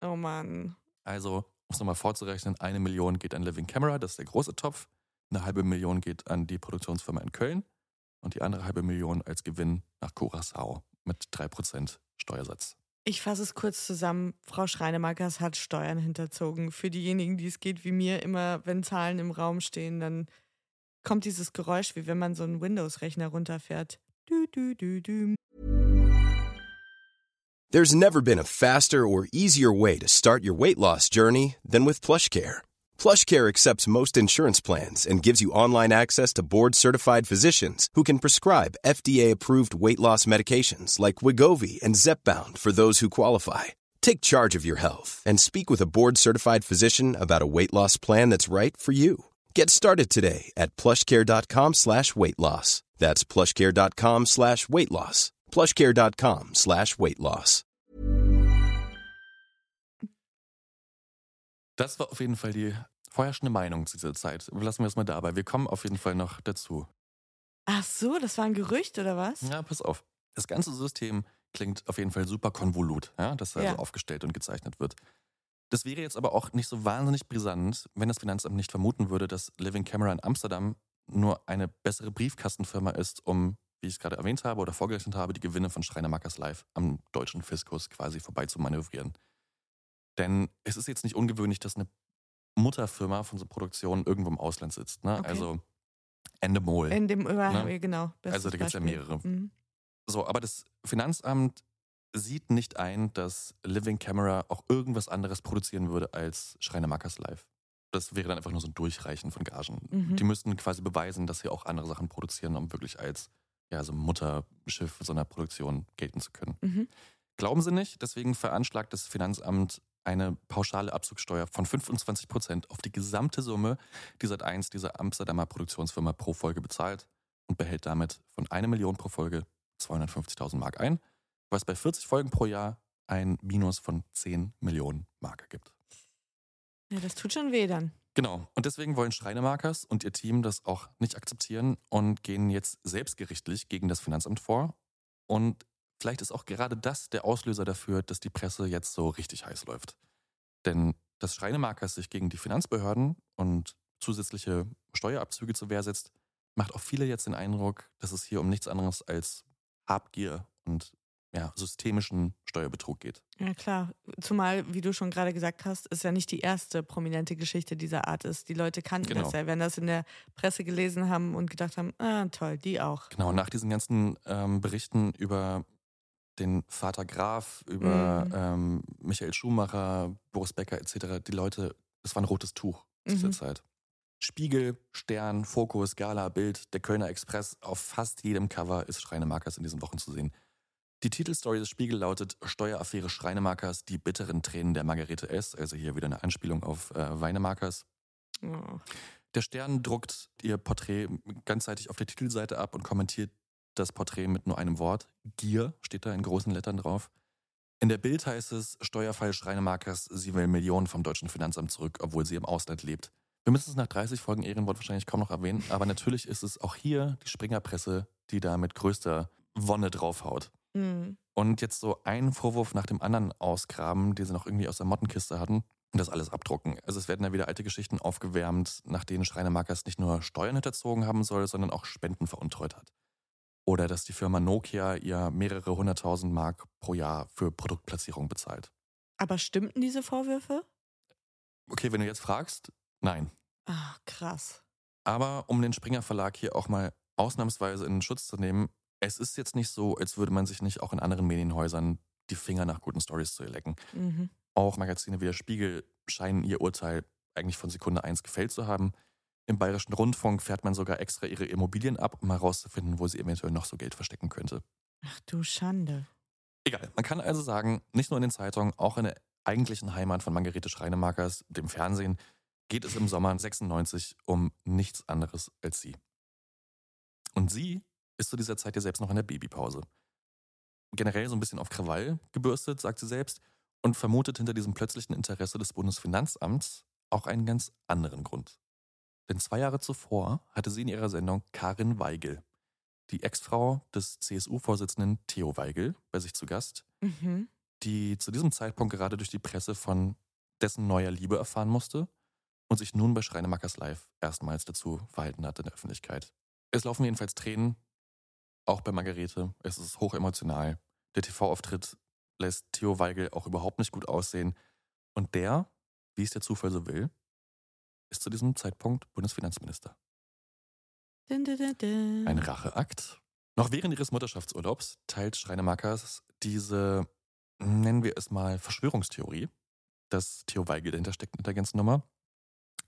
Speaker 2: Oh Mann.
Speaker 3: Also, um es nochmal vorzurechnen, eine Million geht an Living Camera, das ist der große Topf. Eine halbe Million geht an die Produktionsfirma in Köln und die andere halbe Million als Gewinn nach Curaçao mit 3% Steuersatz.
Speaker 2: Ich fasse es kurz zusammen. Frau Schreinemakers hat Steuern hinterzogen. Für diejenigen, die es geht wie mir, immer wenn Zahlen im Raum stehen, dann kommt dieses Geräusch, wie wenn man so einen Windows-Rechner runterfährt. Dü, dü, dü, dü.
Speaker 9: There's never been a faster or easier way to start your weight loss journey than with PlushCare. PlushCare accepts most insurance plans and gives you online access to board-certified physicians who can prescribe FDA-approved weight loss medications like Wigovi and Zepbound for those who qualify. Take charge of your health and speak with a board-certified physician about a weight loss plan that's right for you. Get started today at plushcare.com slash weight loss. That's plushcare.com slash weight loss. plushcare.com slash weight loss.
Speaker 3: Das war auf jeden Fall die vorherrschende Meinung zu dieser Zeit. Lassen wir es mal dabei. Wir kommen auf jeden Fall noch dazu.
Speaker 2: Ach so, das war ein Gerücht oder was?
Speaker 3: Ja, pass auf. Das ganze System klingt auf jeden Fall super konvolut, ja, dass da
Speaker 2: Ja.
Speaker 3: so aufgestellt und gezeichnet wird. Das wäre jetzt aber auch nicht so wahnsinnig brisant, wenn das Finanzamt nicht vermuten würde, dass Living Camera in Amsterdam nur eine bessere Briefkastenfirma ist, um, wie ich es gerade erwähnt habe oder vorgerechnet habe, die Gewinne von Schreiner Mackers Live am deutschen Fiskus quasi vorbei zu manövrieren. Denn es ist jetzt nicht ungewöhnlich, dass eine Mutterfirma von so Produktionen irgendwo im Ausland sitzt. Ne?
Speaker 2: Okay.
Speaker 3: Also Endemol.
Speaker 2: Über,
Speaker 3: Ne?
Speaker 2: genau.
Speaker 3: Also da gibt es ja mehrere.
Speaker 2: Mhm.
Speaker 3: So, aber das Finanzamt sieht nicht ein, dass Living Camera auch irgendwas anderes produzieren würde als Schreiner Mackers Live. Das wäre dann einfach nur so ein Durchreichen von Gagen.
Speaker 2: Mhm.
Speaker 3: Die müssten quasi beweisen, dass sie auch andere Sachen produzieren, um wirklich als ja, so Mutterschiff so einer Produktion gelten zu können.
Speaker 2: Mhm.
Speaker 3: Glauben Sie nicht, deswegen veranschlagt das Finanzamt eine pauschale Abzugssteuer von 25 Prozent auf die gesamte Summe, die seit 1 dieser Amsterdamer Produktionsfirma pro Folge bezahlt und behält damit von 1 Million pro Folge 250.000 Mark ein, was bei 40 Folgen pro Jahr ein Minus von 10 Millionen Mark ergibt.
Speaker 2: Ja, das tut schon weh dann.
Speaker 3: Genau. Und deswegen wollen Schreinemarkers und ihr Team das auch nicht akzeptieren und gehen jetzt selbstgerichtlich gegen das Finanzamt vor. Und vielleicht ist auch gerade das der Auslöser dafür, dass die Presse jetzt so richtig heiß läuft. Denn dass Schreinemarkers sich gegen die Finanzbehörden und zusätzliche Steuerabzüge zur Wehr setzt, macht auch viele jetzt den Eindruck, dass es hier um nichts anderes als Habgier und ja, systemischen Steuerbetrug geht.
Speaker 2: Ja, klar. Zumal, wie du schon gerade gesagt hast, ist ja nicht die erste prominente Geschichte dieser Art ist. Die Leute kannten
Speaker 3: Genau.
Speaker 2: das ja, werden das in der Presse gelesen haben und gedacht haben, ah, toll, die auch.
Speaker 3: Genau, nach diesen ganzen ähm, Berichten über den Vater Graf, über
Speaker 2: Mhm.
Speaker 3: ähm, Michael Schumacher, Boris Becker etc., die Leute, das war ein rotes Tuch zu dieser
Speaker 2: Mhm.
Speaker 3: Zeit. Spiegel, Stern, Fokus, Gala, Bild, der Kölner Express, auf fast jedem Cover ist Schreinemarkers in diesen Wochen zu sehen. Die Titelstory des Spiegel lautet Steueraffäre Schreinemarkers, die bitteren Tränen der Margarete S., also hier wieder eine Anspielung auf äh, Weinemarkers.
Speaker 2: Oh.
Speaker 3: Der Stern druckt ihr Porträt ganzseitig auf der Titelseite ab und kommentiert das Porträt mit nur einem Wort. Gier steht da in großen Lettern drauf. In der Bild heißt es, Steuerfall Schreinemarkers, sie will Millionen vom deutschen Finanzamt zurück, obwohl sie im Ausland lebt. Wir müssen es nach 30 Folgen Ehrenwort wahrscheinlich kaum noch erwähnen, aber natürlich ist es auch hier die Springerpresse, die da mit größter Wonne draufhaut.
Speaker 2: Mhm.
Speaker 3: Und jetzt so einen Vorwurf nach dem anderen ausgraben, die sie noch irgendwie aus der Mottenkiste hatten und das alles abdrucken. Also es werden da wieder alte Geschichten aufgewärmt, nach denen Schreinemarkers nicht nur Steuern hinterzogen haben soll, sondern auch Spenden veruntreut hat. Oder dass die Firma Nokia ihr mehrere hunderttausend Mark pro Jahr für Produktplatzierung bezahlt.
Speaker 2: Aber stimmten diese Vorwürfe?
Speaker 3: Okay, wenn du jetzt fragst, nein.
Speaker 2: Ah, krass.
Speaker 3: Aber um den Springer Verlag hier auch mal ausnahmsweise in Schutz zu nehmen, es ist jetzt nicht so, als würde man sich nicht auch in anderen Medienhäusern die Finger nach guten Stories zu lecken.
Speaker 2: Mhm.
Speaker 3: Auch Magazine wie der Spiegel scheinen ihr Urteil eigentlich von Sekunde 1 gefällt zu haben. Im Bayerischen Rundfunk fährt man sogar extra ihre Immobilien ab, um herauszufinden, wo sie eventuell noch so Geld verstecken könnte.
Speaker 2: Ach du Schande.
Speaker 3: Egal, man kann also sagen, nicht nur in den Zeitungen, auch in der eigentlichen Heimat von Margarete Schreinemakers, dem Fernsehen, geht es im Sommer 96 um nichts anderes als sie. Und sie ist zu dieser Zeit ja selbst noch in der Babypause. Generell so ein bisschen auf Krawall gebürstet, sagt sie selbst, und vermutet hinter diesem plötzlichen Interesse des Bundesfinanzamts auch einen ganz anderen Grund. Denn zwei Jahre zuvor hatte sie in ihrer Sendung Karin Weigel, die Ex-Frau des CSU-Vorsitzenden Theo Weigel, bei sich zu Gast,
Speaker 2: Mhm.
Speaker 3: die zu diesem Zeitpunkt gerade durch die Presse von dessen neuer Liebe erfahren musste und sich nun bei Schreinemakers Live erstmals dazu verhalten hat in der Öffentlichkeit. Es laufen jedenfalls Tränen, auch bei Margarete. Es ist hochemotional. Der TV-Auftritt lässt Theo Weigel auch überhaupt nicht gut aussehen. Und der, wie es der Zufall so will, ist zu diesem Zeitpunkt Bundesfinanzminister.
Speaker 2: Dun, dun, dun, dun.
Speaker 3: Ein Racheakt. Noch während ihres Mutterschaftsurlaubs teilt Schreinemakers diese, nennen wir es mal, Verschwörungstheorie, dass Theo Weigel dahinter steckt mit der ganzen Nummer.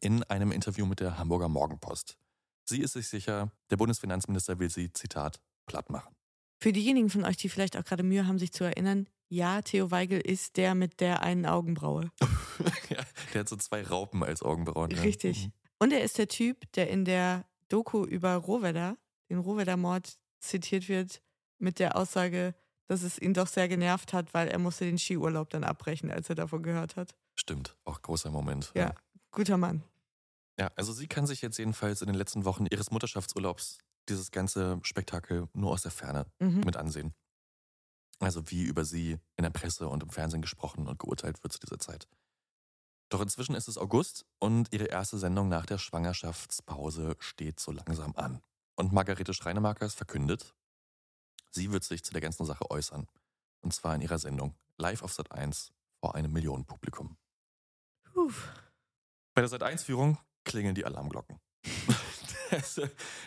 Speaker 3: in einem Interview mit der Hamburger Morgenpost. Sie ist sich sicher, der Bundesfinanzminister will sie, Zitat, platt machen.
Speaker 2: Für diejenigen von euch, die vielleicht auch gerade Mühe haben, sich zu erinnern, ja, Theo Weigel ist der mit der einen Augenbraue.
Speaker 3: ja, der hat so zwei Raupen als Augenbrauen. Ja.
Speaker 2: Richtig. Mhm. Und er ist der Typ, der in der Doku über Rohwedder, den Rohwedder-Mord, zitiert wird mit der Aussage, dass es ihn doch sehr genervt hat, weil er musste den Skiurlaub dann abbrechen, als er davon gehört hat.
Speaker 3: Stimmt, auch großer Moment.
Speaker 2: Ja, ja. guter Mann.
Speaker 3: Ja, also sie kann sich jetzt jedenfalls in den letzten Wochen ihres Mutterschaftsurlaubs dieses ganze Spektakel nur aus der Ferne mhm. mit ansehen. Also wie über sie in der Presse und im Fernsehen gesprochen und geurteilt wird zu dieser Zeit. Doch inzwischen ist es August und ihre erste Sendung nach der Schwangerschaftspause steht so langsam an. Und Margarete Schreinemakers verkündet, sie wird sich zu der ganzen Sache äußern. Und zwar in ihrer Sendung Live auf Sat 1 vor einem Millionenpublikum. Bei der Sat 1-Führung klingeln die Alarmglocken.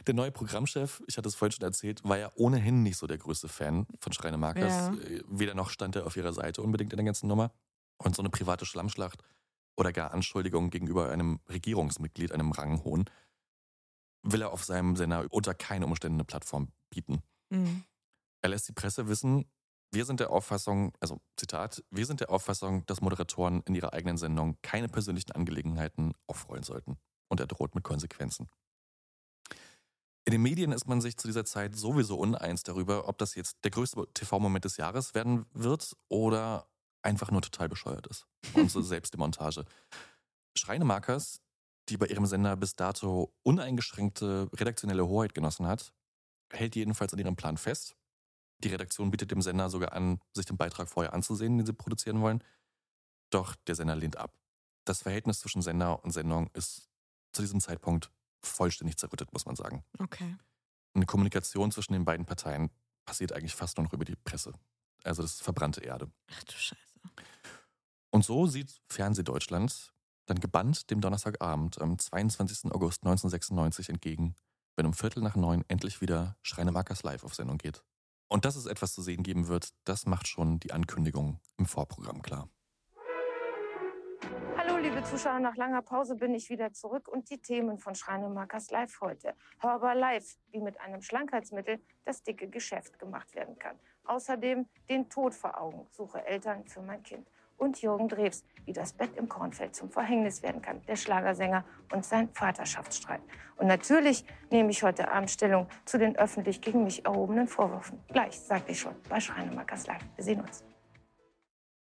Speaker 3: der neue Programmchef, ich hatte es vorhin schon erzählt, war ja ohnehin nicht so der größte Fan von Schreinemakers. Ja. Äh, weder noch stand er auf ihrer Seite unbedingt in der ganzen Nummer. Und so eine private Schlammschlacht oder gar Anschuldigungen gegenüber einem Regierungsmitglied, einem Ranghohn, will er auf seinem Sender unter keinen Umständen eine Plattform bieten. Mhm. Er lässt die Presse wissen, wir sind der Auffassung, also Zitat, wir sind der Auffassung, dass Moderatoren in ihrer eigenen Sendung keine persönlichen Angelegenheiten aufrollen sollten. Und er droht mit Konsequenzen. In den Medien ist man sich zu dieser Zeit sowieso uneins darüber, ob das jetzt der größte TV-Moment des Jahres werden wird oder einfach nur total bescheuert ist. Unsere Selbstdemontage. Schreinemarkers, die bei ihrem Sender bis dato uneingeschränkte redaktionelle Hoheit genossen hat, hält jedenfalls an ihrem Plan fest. Die Redaktion bietet dem Sender sogar an, sich den Beitrag vorher anzusehen, den sie produzieren wollen. Doch der Sender lehnt ab. Das Verhältnis zwischen Sender und Sendung ist zu diesem Zeitpunkt vollständig zerrüttet, muss man sagen.
Speaker 2: Okay.
Speaker 3: Eine Kommunikation zwischen den beiden Parteien passiert eigentlich fast nur noch über die Presse. Also das ist verbrannte Erde.
Speaker 2: Ach du Scheiße.
Speaker 3: Und so sieht Fernsehdeutschland dann gebannt dem Donnerstagabend am 22. August 1996 entgegen, wenn um Viertel nach neun endlich wieder Schreinemakers live auf Sendung geht. Und dass es etwas zu sehen geben wird, das macht schon die Ankündigung im Vorprogramm klar
Speaker 8: liebe Zuschauer, nach langer Pause bin ich wieder zurück und die Themen von Schreinemakers Live heute. Hörbar Live, wie mit einem Schlankheitsmittel das dicke Geschäft gemacht werden kann. Außerdem den Tod vor Augen, suche Eltern für mein Kind. Und Jürgen Drews, wie das Bett im Kornfeld zum Verhängnis werden kann, der Schlagersänger und sein Vaterschaftsstreit. Und natürlich nehme ich heute Abend Stellung zu den öffentlich gegen mich erhobenen Vorwürfen. Gleich, sagte ich schon, bei Schreinemakers Live. Wir sehen uns.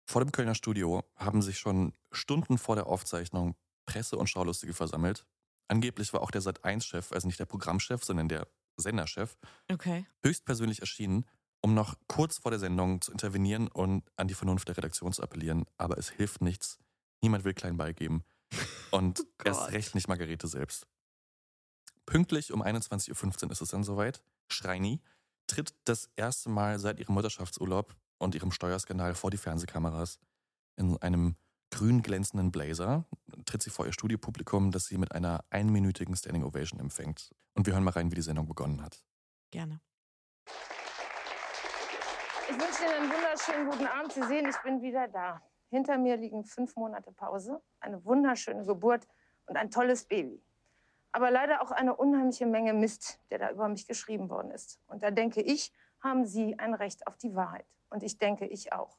Speaker 3: Vor dem Kölner Studio haben sich schon Stunden vor der Aufzeichnung Presse und Schaulustige versammelt. Angeblich war auch der Sat1-Chef, also nicht der Programmchef, sondern der Senderchef,
Speaker 2: okay.
Speaker 3: höchstpersönlich erschienen, um noch kurz vor der Sendung zu intervenieren und an die Vernunft der Redaktion zu appellieren. Aber es hilft nichts. Niemand will klein beigeben. Und oh erst recht nicht Margarete selbst. Pünktlich um 21.15 Uhr ist es dann soweit. Schreini tritt das erste Mal seit ihrem Mutterschaftsurlaub und ihrem Steuerskandal vor die Fernsehkameras. In einem grün glänzenden Blazer tritt sie vor ihr Studiopublikum, das sie mit einer einminütigen Standing Ovation empfängt. Und wir hören mal rein, wie die Sendung begonnen hat.
Speaker 2: Gerne.
Speaker 8: Ich wünsche Ihnen einen wunderschönen guten Abend. Sie sehen, ich bin wieder da. Hinter mir liegen fünf Monate Pause, eine wunderschöne Geburt und ein tolles Baby. Aber leider auch eine unheimliche Menge Mist, der da über mich geschrieben worden ist. Und da denke ich, haben Sie ein Recht auf die Wahrheit. Und ich denke, ich auch.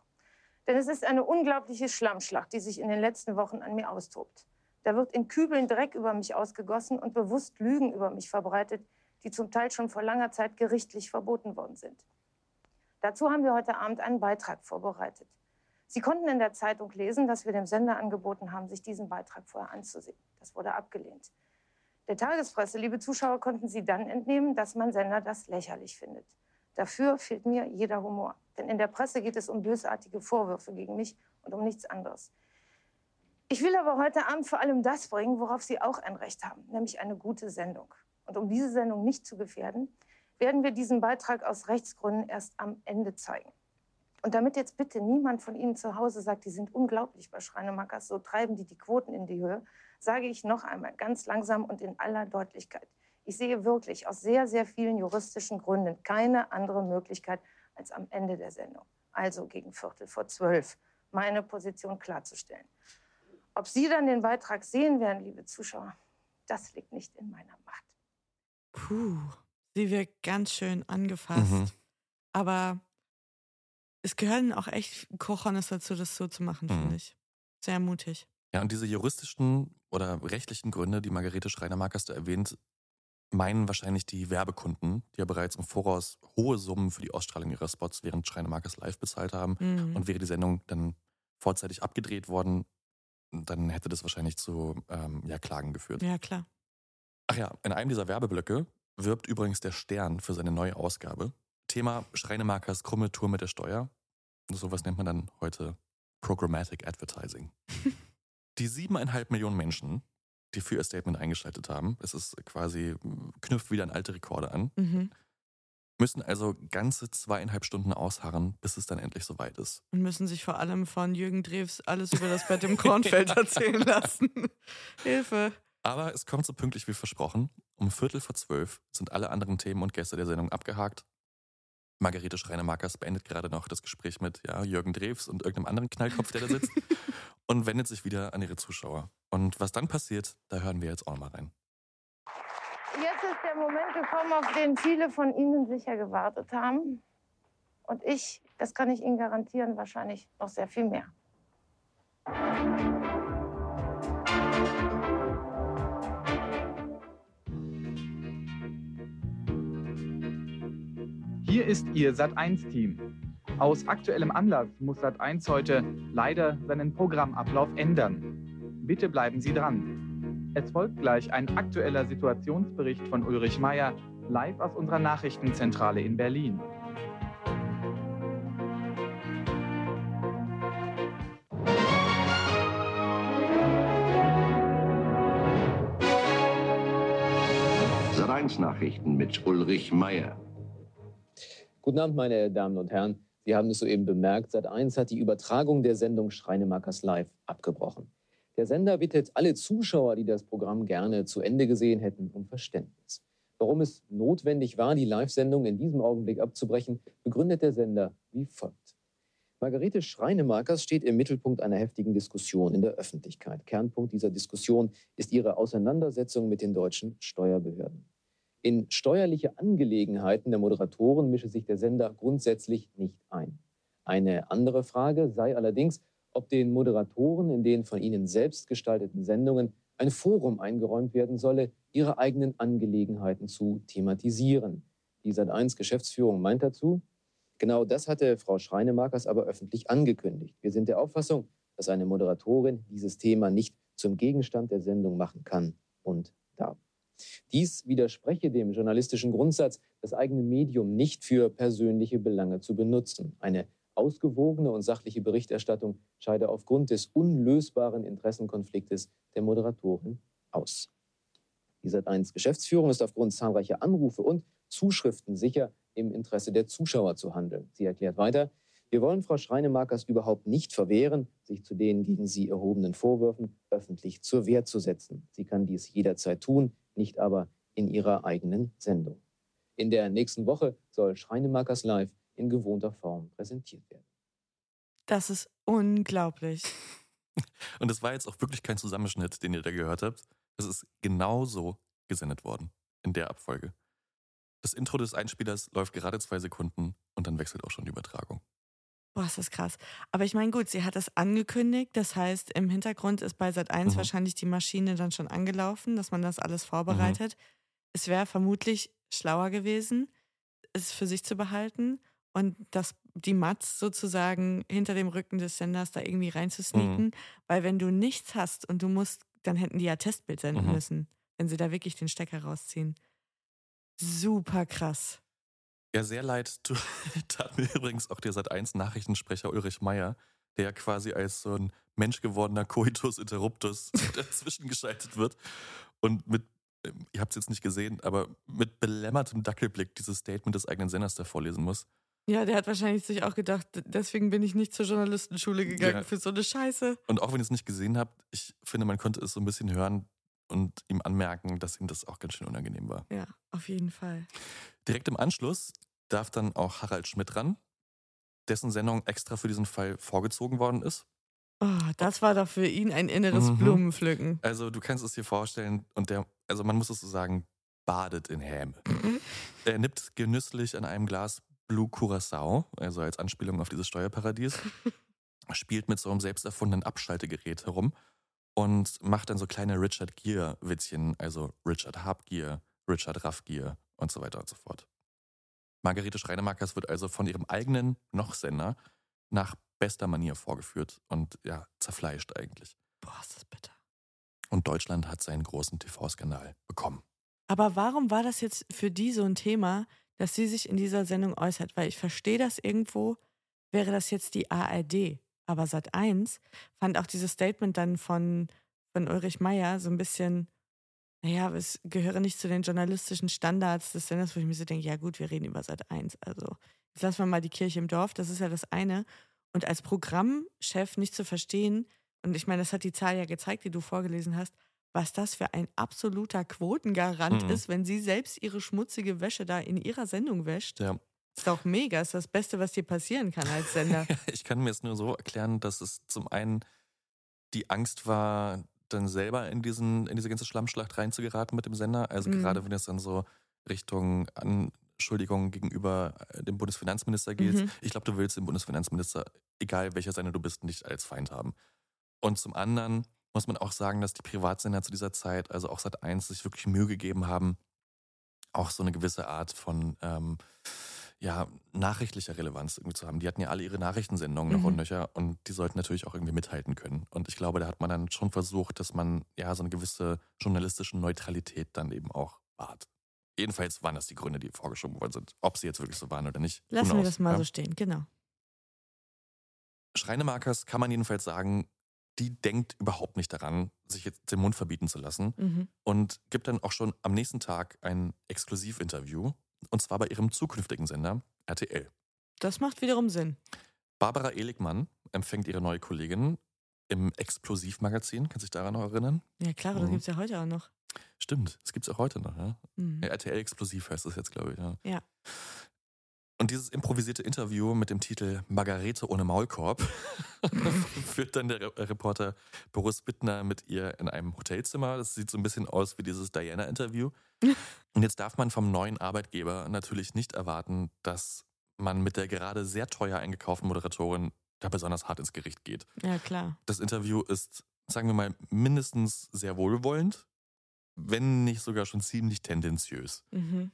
Speaker 8: Denn es ist eine unglaubliche Schlammschlacht, die sich in den letzten Wochen an mir austobt. Da wird in Kübeln Dreck über mich ausgegossen und bewusst Lügen über mich verbreitet, die zum Teil schon vor langer Zeit gerichtlich verboten worden sind. Dazu haben wir heute Abend einen Beitrag vorbereitet. Sie konnten in der Zeitung lesen, dass wir dem Sender angeboten haben, sich diesen Beitrag vorher anzusehen. Das wurde abgelehnt. Der Tagespresse, liebe Zuschauer, konnten Sie dann entnehmen, dass mein Sender das lächerlich findet. Dafür fehlt mir jeder Humor. Denn in der Presse geht es um bösartige Vorwürfe gegen mich und um nichts anderes. Ich will aber heute Abend vor allem das bringen, worauf Sie auch ein Recht haben, nämlich eine gute Sendung. Und um diese Sendung nicht zu gefährden, werden wir diesen Beitrag aus Rechtsgründen erst am Ende zeigen. Und damit jetzt bitte niemand von Ihnen zu Hause sagt, die sind unglaublich bei Schreinemakers, so treiben die die Quoten in die Höhe, sage ich noch einmal ganz langsam und in aller Deutlichkeit. Ich sehe wirklich aus sehr, sehr vielen juristischen Gründen keine andere Möglichkeit, als am Ende der Sendung, also gegen Viertel vor zwölf, meine Position klarzustellen. Ob Sie dann den Beitrag sehen werden, liebe Zuschauer, das liegt nicht in meiner Macht.
Speaker 2: Puh, sie wirkt ganz schön angefasst.
Speaker 3: Mhm.
Speaker 2: Aber es gehören auch echt Kochonis dazu, das so zu machen,
Speaker 3: Mhm.
Speaker 2: finde ich. Sehr mutig.
Speaker 3: Ja, und diese juristischen oder rechtlichen Gründe, die Margarete Schreiner-Markers da erwähnt, meinen wahrscheinlich die Werbekunden, die ja bereits im Voraus hohe Summen für die Ausstrahlung ihrer Spots während Schreiner-Markers live bezahlt haben.
Speaker 2: Mhm.
Speaker 3: Und wäre die Sendung dann vorzeitig abgedreht worden, dann hätte das wahrscheinlich zu ähm, ja, Klagen geführt.
Speaker 2: Ja, klar.
Speaker 3: Ach ja, in einem dieser Werbeblöcke wirbt übrigens der Stern für seine neue Ausgabe. Thema Schreinemarkers krumme Tour mit der Steuer. Sowas nennt man dann heute Programmatic Advertising. die siebeneinhalb Millionen Menschen, die für ihr Statement eingeschaltet haben, es ist quasi, knüpft wieder an alte Rekorde an,
Speaker 2: Mhm.
Speaker 3: müssen also ganze zweieinhalb Stunden ausharren, bis es dann endlich soweit ist.
Speaker 2: Und müssen sich vor allem von Jürgen Drews alles über das Bett im Kornfeld erzählen lassen. Hilfe.
Speaker 3: Aber es kommt so pünktlich wie versprochen. Um Viertel vor zwölf sind alle anderen Themen und Gäste der Sendung abgehakt. Margarete Schreiner-Markers beendet gerade noch das Gespräch mit ja, Jürgen Drews und irgendeinem anderen Knallkopf, der da sitzt, und wendet sich wieder an ihre Zuschauer. Und was dann passiert, da hören wir jetzt auch mal rein.
Speaker 8: Jetzt ist der Moment gekommen, auf den viele von Ihnen sicher gewartet haben. Und ich, das kann ich Ihnen garantieren, wahrscheinlich noch sehr viel mehr.
Speaker 10: Hier ist Ihr Sat1-Team. Aus aktuellem Anlass muss Sat1 heute leider seinen Programmablauf ändern. Bitte bleiben Sie dran. Es folgt gleich ein aktueller Situationsbericht von Ulrich Meyer, live aus unserer Nachrichtenzentrale in Berlin.
Speaker 4: Sat1 Nachrichten mit Ulrich Meyer.
Speaker 11: Guten Abend, meine Damen und Herren. Sie haben es soeben bemerkt, Sat1 hat die Übertragung der Sendung Schreinemakers Live abgebrochen. Der Sender bittet alle Zuschauer, die das Programm gerne zu Ende gesehen hätten, um Verständnis. Warum es notwendig war, die Live-Sendung in diesem Augenblick abzubrechen, begründet der Sender wie folgt. Margarete Schreinemakers steht im Mittelpunkt einer heftigen Diskussion in der Öffentlichkeit. Kernpunkt dieser Diskussion ist ihre Auseinandersetzung mit den deutschen Steuerbehörden. In steuerliche Angelegenheiten der Moderatoren mische sich der Sender grundsätzlich nicht ein. Eine andere Frage sei allerdings, ob den Moderatoren in den von ihnen selbst gestalteten Sendungen ein Forum eingeräumt werden solle, ihre eigenen Angelegenheiten zu thematisieren. Die Sat1 Geschäftsführung meint dazu, genau das hatte Frau Schreinemakers aber öffentlich angekündigt. Wir sind der Auffassung, dass eine Moderatorin dieses Thema nicht zum Gegenstand der Sendung machen kann und darf. Dies widerspreche dem journalistischen Grundsatz, das eigene Medium nicht für persönliche Belange zu benutzen. Eine ausgewogene und sachliche Berichterstattung scheide aufgrund des unlösbaren Interessenkonfliktes der Moderatorin aus. Die Sat1 Geschäftsführung ist aufgrund zahlreicher Anrufe und Zuschriften sicher, im Interesse der Zuschauer zu handeln. Sie erklärt weiter, wir wollen Frau Schreinemakers überhaupt nicht verwehren, sich zu den gegen sie erhobenen Vorwürfen öffentlich zur Wehr zu setzen. Sie kann dies jederzeit tun, nicht aber in ihrer eigenen Sendung. In der nächsten Woche soll Schreinemakers Live in gewohnter Form präsentiert werden.
Speaker 2: Das ist unglaublich.
Speaker 3: Und es war jetzt auch wirklich kein Zusammenschnitt, den ihr da gehört habt. Es ist genau so gesendet worden, in der Abfolge. Das Intro des Einspielers läuft gerade zwei Sekunden und dann wechselt auch schon die Übertragung.
Speaker 2: Boah, ist das krass. Aber ich meine, gut, sie hat das angekündigt. Das heißt, im Hintergrund ist bei Sat 1
Speaker 3: Mhm.
Speaker 2: wahrscheinlich die Maschine dann schon angelaufen, dass man das alles vorbereitet. Es wäre vermutlich schlauer gewesen, es für sich zu behalten und das, die Mats sozusagen hinter dem Rücken des Senders da irgendwie reinzusneaken. Weil wenn du nichts hast und du musst, dann hätten die ja Testbild senden
Speaker 3: Mhm.
Speaker 2: müssen, wenn sie da wirklich den Stecker rausziehen. Super krass.
Speaker 3: Ja, sehr leid tat mir übrigens auch der Sat1-Nachrichtensprecher Ulrich Meyer, der quasi als so ein menschgewordener Coitus interruptus dazwischen geschaltet wird und mit, ähm, ihr habt es jetzt nicht gesehen, aber mit belämmertem Dackelblick dieses Statement des eigenen Senders da vorlesen muss.
Speaker 2: Ja, der hat wahrscheinlich sich auch gedacht, deswegen bin ich nicht zur Journalistenschule gegangen
Speaker 3: Ja.
Speaker 2: für so eine Scheiße.
Speaker 3: Und auch wenn ihr es nicht gesehen habt, ich finde, man konnte es so ein bisschen hören und ihm anmerken, dass ihm das auch ganz schön unangenehm war.
Speaker 2: Ja, auf jeden Fall.
Speaker 3: Direkt im Anschluss darf dann auch Harald Schmidt ran, dessen Sendung extra für diesen Fall vorgezogen worden ist.
Speaker 2: Oh, das war doch für ihn ein inneres
Speaker 3: Mhm.
Speaker 2: Blumenpflücken.
Speaker 3: Also du kannst es dir vorstellen und der, also man muss es so sagen, badet in Häme. er nippt genüsslich an einem Glas Blue Curacao, also als Anspielung auf dieses Steuerparadies, spielt mit so einem selbst erfundenen Abschaltegerät herum und macht dann so kleine Richard Gere-Witzchen, also Richard Habgier, Richard Raffgier und so weiter und so fort. Margarete Schreinemakers wird also von ihrem eigenen Noch-Sender nach bester Manier vorgeführt und ja, zerfleischt eigentlich.
Speaker 2: Boah, ist das bitter.
Speaker 3: Und Deutschland hat seinen großen TV-Skandal bekommen.
Speaker 2: Aber warum war das jetzt für die so ein Thema, dass sie sich in dieser Sendung äußert? Weil ich verstehe das irgendwo, wäre das jetzt die ARD. Aber Sat 1 fand auch dieses Statement dann von, von Ulrich Meier so ein bisschen, naja, es gehöre nicht zu den journalistischen Standards des Senders, wo ich mir so denke, ja gut, wir reden über Sat 1. Also jetzt lassen wir mal die Kirche im Dorf, das ist ja das eine. Und als Programmchef nicht zu verstehen, und ich meine, das hat die Zahl ja gezeigt, die du vorgelesen hast, was das für ein absoluter Quotengarant
Speaker 3: Mhm.
Speaker 2: ist, wenn sie selbst ihre schmutzige Wäsche da in ihrer Sendung wäscht.
Speaker 3: Ja.
Speaker 2: Ist doch mega, ist das Beste, was dir passieren kann als Sender.
Speaker 3: Ich kann mir es nur so erklären, dass es zum einen die Angst war, dann selber in, diesen, in diese ganze Schlammschlacht reinzugeraten mit dem Sender. Also
Speaker 2: Mhm.
Speaker 3: gerade wenn es dann so Richtung Anschuldigungen gegenüber äh, dem Bundesfinanzminister geht.
Speaker 2: Mhm.
Speaker 3: Ich glaube, du willst den Bundesfinanzminister, egal welcher Sender du bist, nicht als Feind haben. Und zum anderen muss man auch sagen, dass die Privatsender zu dieser Zeit, also auch seit 1 sich wirklich Mühe gegeben haben, auch so eine gewisse Art von ähm, ja, nachrichtlicher Relevanz irgendwie zu haben. Die hatten ja alle ihre Nachrichtensendungen noch
Speaker 2: Mhm.
Speaker 3: und nöcher und die sollten natürlich auch irgendwie mithalten können. Und ich glaube, da hat man dann schon versucht, dass man ja so eine gewisse journalistische Neutralität dann eben auch wahrt. Jedenfalls waren das die Gründe, die vorgeschoben worden sind. Ob sie jetzt wirklich so waren oder nicht.
Speaker 2: Lassen wir das mal
Speaker 3: ja?
Speaker 2: so stehen, genau.
Speaker 3: Schreinemarkers kann man jedenfalls sagen, die denkt überhaupt nicht daran, sich jetzt den Mund verbieten zu lassen
Speaker 2: Mhm.
Speaker 3: und gibt dann auch schon am nächsten Tag ein Exklusivinterview und zwar bei ihrem zukünftigen Sender RTL.
Speaker 2: Das macht wiederum Sinn.
Speaker 3: Barbara Eligmann empfängt ihre neue Kollegin im Explosivmagazin. Kannst du dich daran noch erinnern?
Speaker 2: Ja, klar, das
Speaker 3: Mhm.
Speaker 2: gibt es ja heute auch noch.
Speaker 3: Stimmt, das gibt es auch heute noch. Ja?
Speaker 2: Mhm.
Speaker 3: RTL Explosiv heißt das jetzt, glaube ich. Ja.
Speaker 2: Ja.
Speaker 3: Und dieses improvisierte Interview mit dem Titel Margarete ohne Maulkorb führt dann der Re Reporter Boris Bittner mit ihr in einem Hotelzimmer. Das sieht so ein bisschen aus wie dieses Diana-Interview. Und jetzt darf man vom neuen Arbeitgeber natürlich nicht erwarten, dass man mit der gerade sehr teuer eingekauften Moderatorin da besonders hart ins Gericht geht.
Speaker 2: Ja, klar.
Speaker 3: Das Interview ist, sagen wir mal, mindestens sehr wohlwollend, wenn nicht sogar schon ziemlich tendenziös.
Speaker 2: Mhm.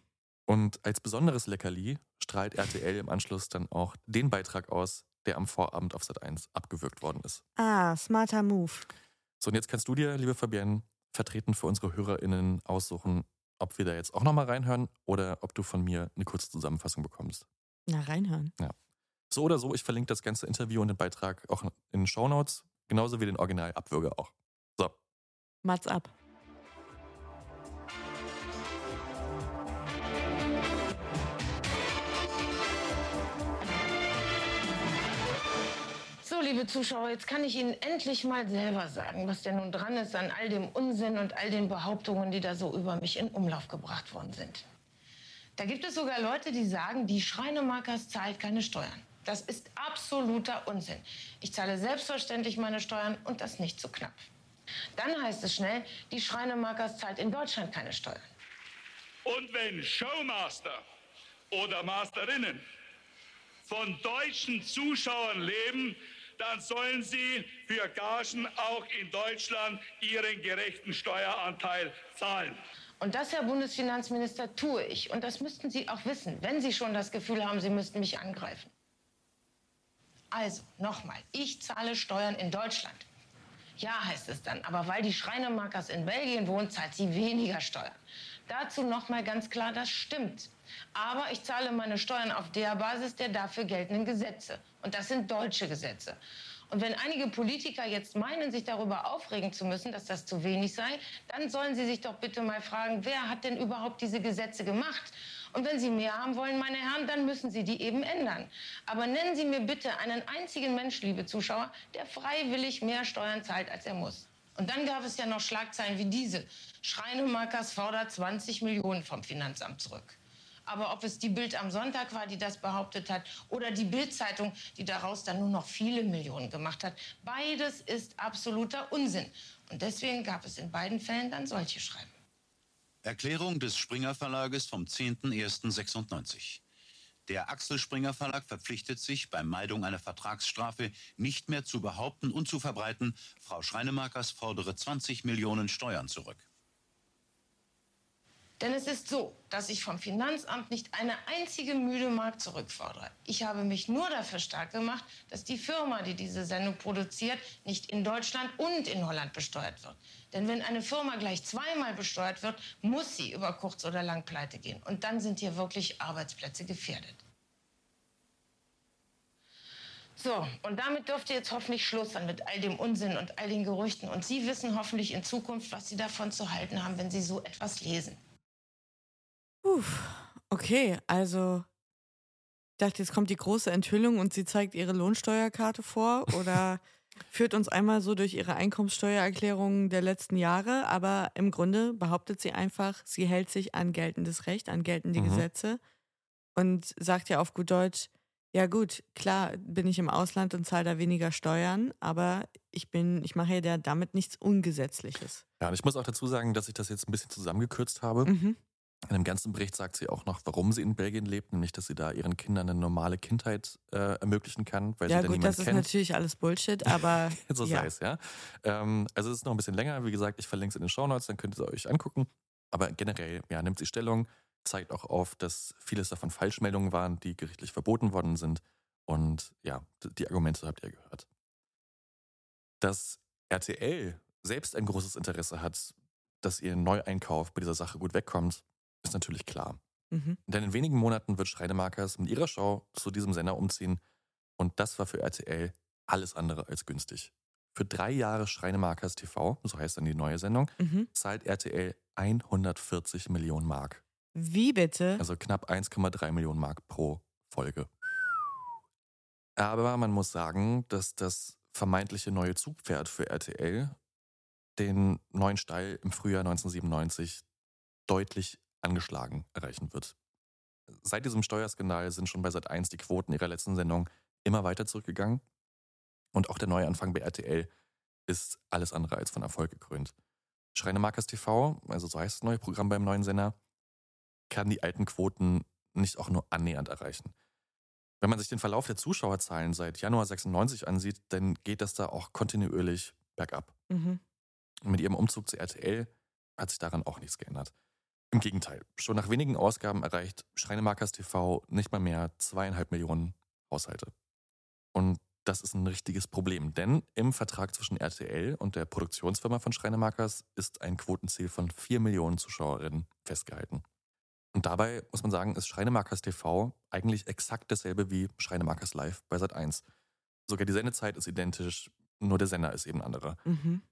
Speaker 3: Und als besonderes Leckerli strahlt RTL im Anschluss dann auch den Beitrag aus, der am Vorabend auf Sat 1 abgewürgt worden ist.
Speaker 2: Ah, smarter Move.
Speaker 3: So, und jetzt kannst du dir, liebe Fabienne, vertreten für unsere HörerInnen aussuchen, ob wir da jetzt auch nochmal reinhören oder ob du von mir eine kurze Zusammenfassung bekommst.
Speaker 2: Na, reinhören.
Speaker 3: Ja. So oder so, ich verlinke das ganze Interview und den Beitrag auch in den Shownotes, genauso wie den Original-Abwürger auch. So.
Speaker 2: Mats ab.
Speaker 8: So, liebe Zuschauer, jetzt kann ich Ihnen endlich mal selber sagen, was denn nun dran ist an all dem Unsinn und all den Behauptungen, die da so über mich in Umlauf gebracht worden sind. Da gibt es sogar Leute, die sagen, die Schreinemarkers zahlt keine Steuern. Das ist absoluter Unsinn. Ich zahle selbstverständlich meine Steuern und das nicht zu knapp. Dann heißt es schnell, die Schreinemarkers zahlt in Deutschland keine Steuern.
Speaker 12: Und wenn Showmaster oder Masterinnen von deutschen Zuschauern leben, dann sollen sie für Gagen auch in Deutschland ihren gerechten Steueranteil zahlen.
Speaker 8: Und das, Herr Bundesfinanzminister, tue ich. Und das müssten Sie auch wissen, wenn Sie schon das Gefühl haben, Sie müssten mich angreifen. Also, nochmal, ich zahle Steuern in Deutschland. Ja, heißt es dann, aber weil die Schreinemarkers in Belgien wohnt, zahlt sie weniger Steuern. Dazu nochmal ganz klar, das stimmt. Aber ich zahle meine Steuern auf der Basis der dafür geltenden Gesetze. Und das sind deutsche Gesetze. Und wenn einige Politiker jetzt meinen, sich darüber aufregen zu müssen, dass das zu wenig sei, dann sollen sie sich doch bitte mal fragen, wer hat denn überhaupt diese Gesetze gemacht? Und wenn Sie mehr haben wollen, meine Herren, dann müssen Sie die eben ändern. Aber nennen Sie mir bitte einen einzigen Mensch, liebe Zuschauer, der freiwillig mehr Steuern zahlt, als er muss. Und dann gab es ja noch Schlagzeilen wie diese. Schreinemarkers fordert 20 Millionen vom Finanzamt zurück. Aber ob es die Bild am Sonntag war, die das behauptet hat, oder die Bild-Zeitung, die daraus dann nur noch viele Millionen gemacht hat, beides ist absoluter Unsinn. Und deswegen gab es in beiden Fällen dann solche Schreiben.
Speaker 13: Erklärung des Springer Verlages vom 10.01.96. Der Axel Springer Verlag verpflichtet sich, bei Meidung einer Vertragsstrafe nicht mehr zu behaupten und zu verbreiten, Frau Schreinemakers fordere 20 Millionen Steuern zurück.
Speaker 8: Denn es ist so, dass ich vom Finanzamt nicht eine einzige müde Mark zurückfordere. Ich habe mich nur dafür stark gemacht, dass die Firma, die diese Sendung produziert, nicht in Deutschland und in Holland besteuert wird. Denn wenn eine Firma gleich zweimal besteuert wird, muss sie über kurz oder lang pleite gehen. Und dann sind hier wirklich Arbeitsplätze gefährdet. So, und damit dürfte jetzt hoffentlich Schluss sein mit all dem Unsinn und all den Gerüchten. Und Sie wissen hoffentlich in Zukunft, was Sie davon zu halten haben, wenn Sie so etwas lesen.
Speaker 2: Uff, okay, also ich dachte, jetzt kommt die große Enthüllung und sie zeigt ihre Lohnsteuerkarte vor oder führt uns einmal so durch ihre Einkommenssteuererklärungen der letzten Jahre, aber im Grunde behauptet sie einfach, sie hält sich an geltendes Recht, an geltende
Speaker 3: Mhm.
Speaker 2: Gesetze und sagt ja auf gut Deutsch, ja gut, klar bin ich im Ausland und zahle da weniger Steuern, aber ich bin, ich mache ja damit nichts Ungesetzliches.
Speaker 3: Ja, und ich muss auch dazu sagen, dass ich das jetzt ein bisschen zusammengekürzt habe.
Speaker 2: Mhm.
Speaker 3: In dem ganzen Bericht sagt sie auch noch, warum sie in Belgien lebt, nämlich, dass sie da ihren Kindern eine normale Kindheit äh, ermöglichen kann, weil
Speaker 2: ja
Speaker 3: sie da
Speaker 2: gut,
Speaker 3: niemand
Speaker 2: das ist
Speaker 3: kennt.
Speaker 2: natürlich alles Bullshit, aber
Speaker 3: so
Speaker 2: ja.
Speaker 3: sei es, ja. Ähm, also es ist noch ein bisschen länger. Wie gesagt, ich verlinke es in den Shownotes, dann könnt ihr es euch angucken. Aber generell, ja, nimmt sie Stellung, zeigt auch auf, dass vieles davon Falschmeldungen waren, die gerichtlich verboten worden sind. Und ja, die Argumente habt ihr gehört. Dass RTL selbst ein großes Interesse hat, dass ihr Neueinkauf bei dieser Sache gut wegkommt, ist natürlich klar.
Speaker 2: Mhm.
Speaker 3: Denn in wenigen Monaten wird Schreinemakers mit ihrer Show zu diesem Sender umziehen. Und das war für RTL alles andere als günstig. Für drei Jahre Schreinemakers TV, so heißt dann die neue Sendung,
Speaker 2: Mhm.
Speaker 3: zahlt RTL 140 Millionen Mark.
Speaker 2: Wie bitte?
Speaker 3: Also knapp 1,3 Millionen Mark pro Folge. Aber man muss sagen, dass das vermeintliche neue Zugpferd für RTL den neuen Stall im Frühjahr 1997 deutlich angeschlagen erreichen wird. Seit diesem Steuerskandal sind schon bei Sat1 die Quoten ihrer letzten Sendung immer weiter zurückgegangen. Und auch der Neuanfang bei RTL ist alles andere als von Erfolg gekrönt. Schreinemakers TV, also so heißt das neue Programm beim neuen Sender, kann die alten Quoten nicht auch nur annähernd erreichen. Wenn man sich den Verlauf der Zuschauerzahlen seit Januar 96 ansieht, dann geht das da auch kontinuierlich bergab.
Speaker 2: Mhm.
Speaker 3: Mit ihrem Umzug zu RTL hat sich daran auch nichts geändert. Im Gegenteil, schon nach wenigen Ausgaben erreicht Schreinemakers TV nicht mal mehr zweieinhalb Millionen Haushalte. Und das ist ein richtiges Problem, denn im Vertrag zwischen RTL und der Produktionsfirma von Schreinemakers ist ein Quotenziel von vier Millionen Zuschauerinnen festgehalten. Und dabei muss man sagen, ist Schreinemakers TV eigentlich exakt dasselbe wie Schreinemakers Live bei Sat1. Sogar die Sendezeit ist identisch, nur der Sender ist eben anderer.
Speaker 2: Mhm.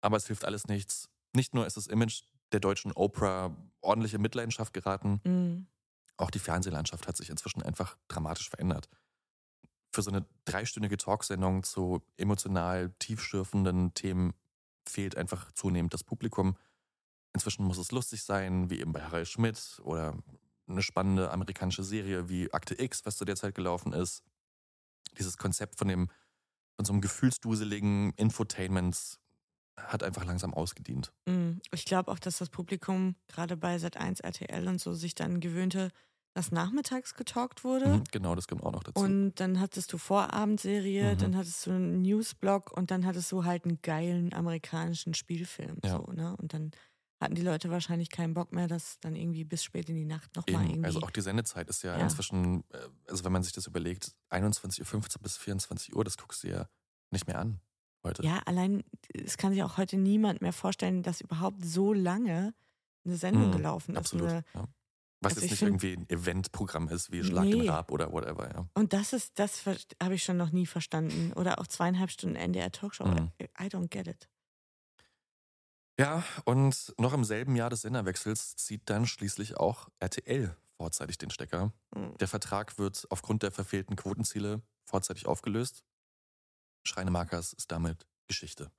Speaker 3: Aber es hilft alles nichts. Nicht nur ist das Image der deutschen Oprah ordentlich in Mitleidenschaft geraten,
Speaker 2: Mhm.
Speaker 3: auch die Fernsehlandschaft hat sich inzwischen einfach dramatisch verändert. Für so eine dreistündige Talksendung zu emotional tiefschürfenden Themen fehlt einfach zunehmend das Publikum. Inzwischen muss es lustig sein, wie eben bei Harald Schmidt oder eine spannende amerikanische Serie wie Akte X, was zu der Zeit gelaufen ist. Dieses Konzept von dem, von so einem gefühlsduseligen Infotainment hat einfach langsam ausgedient.
Speaker 2: Mm, Ich glaube auch, dass das Publikum gerade bei Sat1, RTL und so sich dann gewöhnte, dass nachmittags getalkt wurde.
Speaker 3: Mhm, genau, das kommt auch noch dazu.
Speaker 2: Und dann hattest du Vorabendserie,
Speaker 3: Mhm.
Speaker 2: dann hattest du einen Newsblog und dann hattest du halt einen geilen amerikanischen Spielfilm.
Speaker 3: Ja.
Speaker 2: So, ne? Und dann hatten die Leute wahrscheinlich keinen Bock mehr, das dann irgendwie bis spät in die Nacht nochmal irgendwie.
Speaker 3: also auch die Sendezeit ist ja,
Speaker 2: Ja.
Speaker 3: inzwischen, äh, also wenn man sich das überlegt, 21.15 Uhr bis 24 Uhr, das guckst du ja nicht mehr an heute.
Speaker 2: ja, allein, es kann sich auch heute niemand mehr vorstellen, dass überhaupt so lange eine Sendung
Speaker 3: Mhm,
Speaker 2: gelaufen ist.
Speaker 3: Absolut. Ja. Was
Speaker 2: also
Speaker 3: jetzt
Speaker 2: ich
Speaker 3: nicht
Speaker 2: find-
Speaker 3: irgendwie ein Eventprogramm ist, wie Schlag den
Speaker 2: Nee.
Speaker 3: Rab oder whatever, ja.
Speaker 2: Und das ist, das habe ich schon noch nie verstanden. Oder auch zweieinhalb Stunden NDR Talkshow.
Speaker 3: Mhm.
Speaker 2: I don't get it.
Speaker 3: Ja, und noch im selben Jahr des Senderwechsels zieht dann schließlich auch RTL vorzeitig den Stecker.
Speaker 2: Mhm.
Speaker 3: Der Vertrag wird aufgrund der verfehlten Quotenziele vorzeitig aufgelöst. Schreinemakers ist damit Geschichte.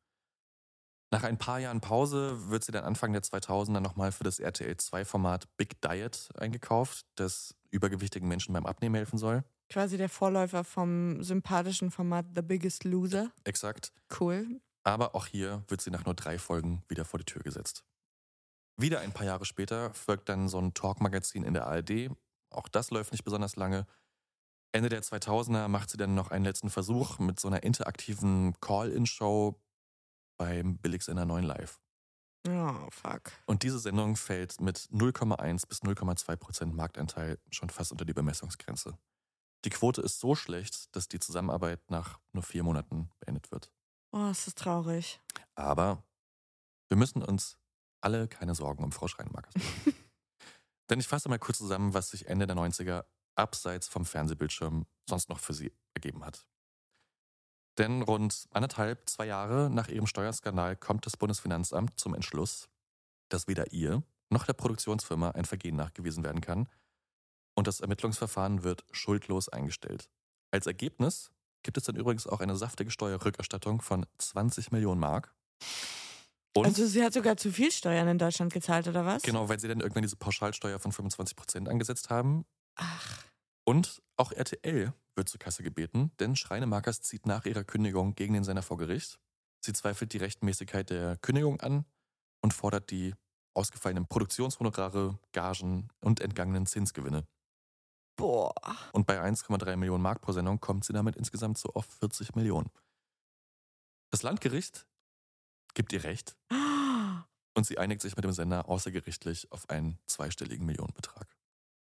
Speaker 3: Nach ein paar Jahren Pause wird sie dann Anfang der 2000er nochmal für das RTL 2-Format Big Diet eingekauft, das übergewichtigen Menschen beim Abnehmen helfen soll.
Speaker 2: Quasi der Vorläufer vom sympathischen Format The Biggest Loser.
Speaker 3: Exakt.
Speaker 2: Cool.
Speaker 3: Aber auch hier wird sie nach nur drei Folgen wieder vor die Tür gesetzt. Wieder ein paar Jahre später folgt dann so ein Talk-Magazin in der ARD. Auch das läuft nicht besonders lange. Ende der 2000er macht sie dann noch einen letzten Versuch mit so einer interaktiven Call-In-Show beim Billigsender 9 Live.
Speaker 2: Oh, fuck.
Speaker 3: Und diese Sendung fällt mit 0,1 bis 0,2 Prozent Marktanteil schon fast unter die Bemessungsgrenze. Die Quote ist so schlecht, dass die Zusammenarbeit nach nur vier Monaten beendet wird.
Speaker 2: Oh, ist das traurig.
Speaker 3: Aber wir müssen uns alle keine Sorgen um Frau Schreinemakers machen. Denn ich fasse mal kurz zusammen, was sich Ende der 90er abseits vom Fernsehbildschirm sonst noch für sie ergeben hat. Denn rund anderthalb, zwei Jahre nach ihrem Steuerskandal kommt das Bundesfinanzamt zum Entschluss, dass weder ihr noch der Produktionsfirma ein Vergehen nachgewiesen werden kann und das Ermittlungsverfahren wird schuldlos eingestellt. Als Ergebnis gibt es dann übrigens auch eine saftige Steuerrückerstattung von 20 Millionen Mark.
Speaker 2: Und also sie hat sogar zu viel Steuern in Deutschland gezahlt, oder was?
Speaker 3: Genau, weil sie dann irgendwann diese Pauschalsteuer von 25 Prozent angesetzt haben.
Speaker 2: Ach.
Speaker 3: Und auch RTL wird zur Kasse gebeten, denn Schreinemakers zieht nach ihrer Kündigung gegen den Sender vor Gericht. Sie zweifelt die Rechtmäßigkeit der Kündigung an und fordert die ausgefallenen Produktionshonorare, Gagen und entgangenen Zinsgewinne.
Speaker 2: Boah.
Speaker 3: Und bei 1,3 Millionen Mark pro Sendung kommt sie damit insgesamt so auf 40 Millionen. Das Landgericht gibt ihr recht und sie einigt sich mit dem Sender außergerichtlich auf einen zweistelligen Millionenbetrag.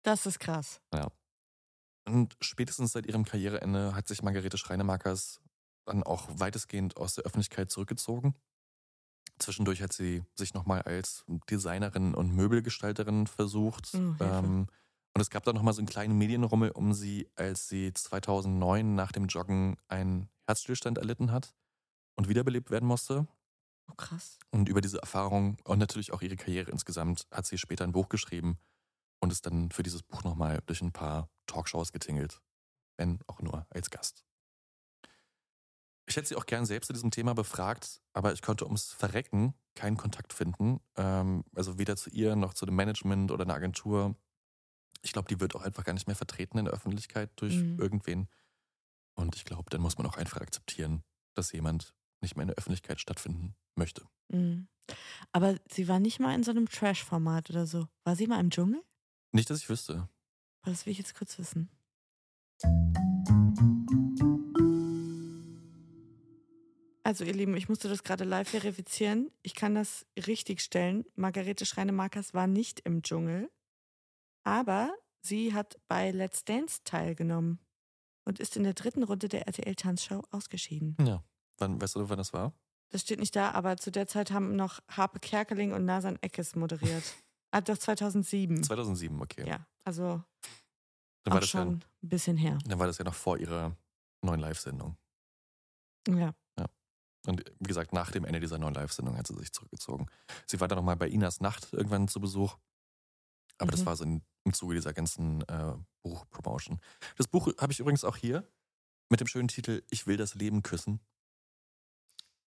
Speaker 2: Das ist krass.
Speaker 3: Ja. Und spätestens seit ihrem Karriereende hat sich Margarete Schreinemakers dann auch weitestgehend aus der Öffentlichkeit zurückgezogen. Zwischendurch hat sie sich nochmal als Designerin und Möbelgestalterin versucht.
Speaker 2: Mhm,
Speaker 3: ähm, und es gab da nochmal so einen kleinen Medienrummel um sie, als sie 2009 nach dem Joggen einen Herzstillstand erlitten hat und wiederbelebt werden musste.
Speaker 2: Oh, krass.
Speaker 3: Und über diese Erfahrung und natürlich auch ihre Karriere insgesamt hat sie später ein Buch geschrieben und ist dann für dieses Buch nochmal durch ein paar Talkshows getingelt, wenn auch nur als Gast. Ich hätte sie auch gern selbst zu diesem Thema befragt, aber ich konnte ums Verrecken keinen Kontakt finden. Ähm, also weder zu ihr noch zu dem Management oder einer Agentur. Ich glaube, die wird auch einfach gar nicht mehr vertreten in der Öffentlichkeit durch
Speaker 2: Mhm.
Speaker 3: irgendwen. Und ich glaube, dann muss man auch einfach akzeptieren, dass jemand nicht mehr in der Öffentlichkeit stattfinden möchte.
Speaker 2: Mhm. Aber sie war nicht mal in so einem Trash-Format oder so. War sie mal im Dschungel?
Speaker 3: Nicht, dass ich wüsste.
Speaker 2: Das will ich jetzt kurz wissen. Also ihr Lieben, ich musste das gerade live verifizieren. Ich kann das richtig stellen. Margarete Schreinemakers war nicht im Dschungel, aber sie hat bei Let's Dance teilgenommen und ist in der dritten Runde der RTL-Tanzshow ausgeschieden.
Speaker 3: Ja. Wann, weißt du, wann das war?
Speaker 2: Das steht nicht da, aber zu der Zeit haben noch Harpe Kerkeling und Nasan Eckes moderiert. Ah, doch 2007.
Speaker 3: 2007, okay.
Speaker 2: Ja, also
Speaker 3: Dann war das ja,
Speaker 2: schon ein bisschen her.
Speaker 3: dann war das ja noch vor ihrer neuen Live-Sendung.
Speaker 2: Ja.
Speaker 3: Und wie gesagt, nach dem Ende dieser neuen Live-Sendung hat sie sich zurückgezogen. Sie war dann nochmal bei Inas Nacht irgendwann zu Besuch. Aber das
Speaker 2: Mhm.
Speaker 3: war so im Zuge dieser ganzen äh, Buchpromotion. Das Buch habe ich übrigens auch hier mit dem schönen Titel Ich will das Leben küssen.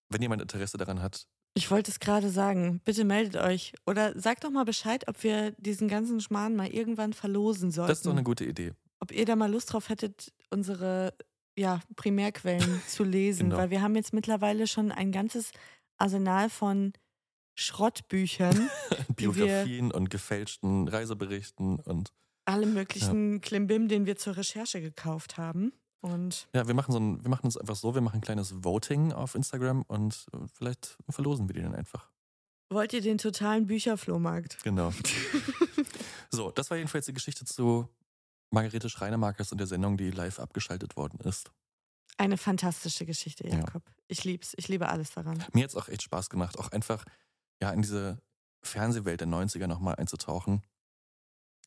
Speaker 3: Wenn jemand Interesse daran hat,
Speaker 2: Ich wollte es gerade sagen. Bitte meldet euch. Oder sagt doch mal Bescheid, ob wir diesen ganzen Schmarrn mal irgendwann verlosen sollten.
Speaker 3: das ist doch eine gute Idee.
Speaker 2: ob ihr da mal Lust drauf hättet, unsere ja, Primärquellen zu lesen.
Speaker 3: Genau.
Speaker 2: Weil wir haben jetzt mittlerweile schon ein ganzes Arsenal von Schrottbüchern,
Speaker 3: Biografien und gefälschten Reiseberichten und
Speaker 2: alle möglichen Klimbim, den wir zur Recherche gekauft haben. Und
Speaker 3: ja, wir machen so ein, wir machen es einfach so, wir machen ein kleines Voting auf Instagram und äh, vielleicht verlosen wir die dann einfach.
Speaker 2: wollt ihr den totalen Bücherflohmarkt?
Speaker 3: Genau. so, das war jedenfalls die Geschichte zu Margarete Schreinemakers und der Sendung, die live abgeschaltet worden ist.
Speaker 2: Eine fantastische Geschichte,
Speaker 3: Ja.
Speaker 2: Jakob. Ich lieb's. Ich liebe alles daran.
Speaker 3: Mir hat es auch echt Spaß gemacht, auch einfach ja in diese Fernsehwelt der 90er nochmal einzutauchen.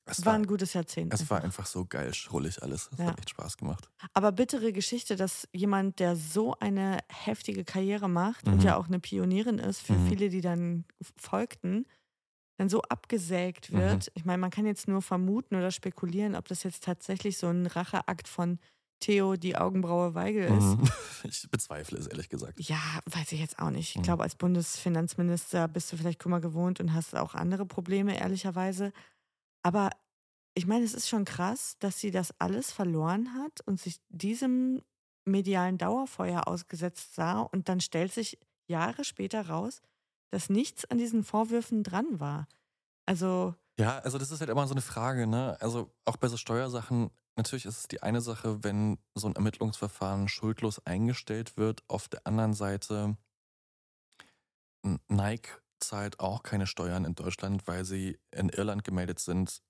Speaker 3: Es
Speaker 2: war ein gutes Jahrzehnt.
Speaker 3: Es war einfach so geil schrullig alles. Es
Speaker 2: Ja.
Speaker 3: hat echt Spaß gemacht.
Speaker 2: Aber bittere Geschichte, dass jemand, der so eine heftige Karriere macht und
Speaker 3: Mhm.
Speaker 2: ja auch eine Pionierin ist für
Speaker 3: Mhm.
Speaker 2: viele, die dann folgten, dann so abgesägt
Speaker 3: Mhm.
Speaker 2: wird. Ich meine, man kann jetzt nur vermuten oder spekulieren, ob das jetzt tatsächlich so ein Racheakt von Theo die Augenbraue Weigel ist.
Speaker 3: Mhm. Ich bezweifle es ehrlich gesagt.
Speaker 2: Ja, weiß ich jetzt auch nicht. Ich
Speaker 3: Mhm.
Speaker 2: glaube, als Bundesfinanzminister bist du vielleicht Kummer gewohnt und hast auch andere Probleme, ehrlicherweise. Aber ich meine, es ist schon krass, dass sie das alles verloren hat und sich diesem medialen Dauerfeuer ausgesetzt sah und dann stellt sich Jahre später raus, dass nichts an diesen Vorwürfen dran war. Also,
Speaker 3: Ja, also das ist halt immer so eine Frage, ne? Also auch bei so Steuersachen, natürlich ist es die eine Sache, wenn so ein Ermittlungsverfahren schuldlos eingestellt wird. Auf der anderen Seite, N- Nike zahlt auch keine Steuern in Deutschland, weil sie in Irland gemeldet sind.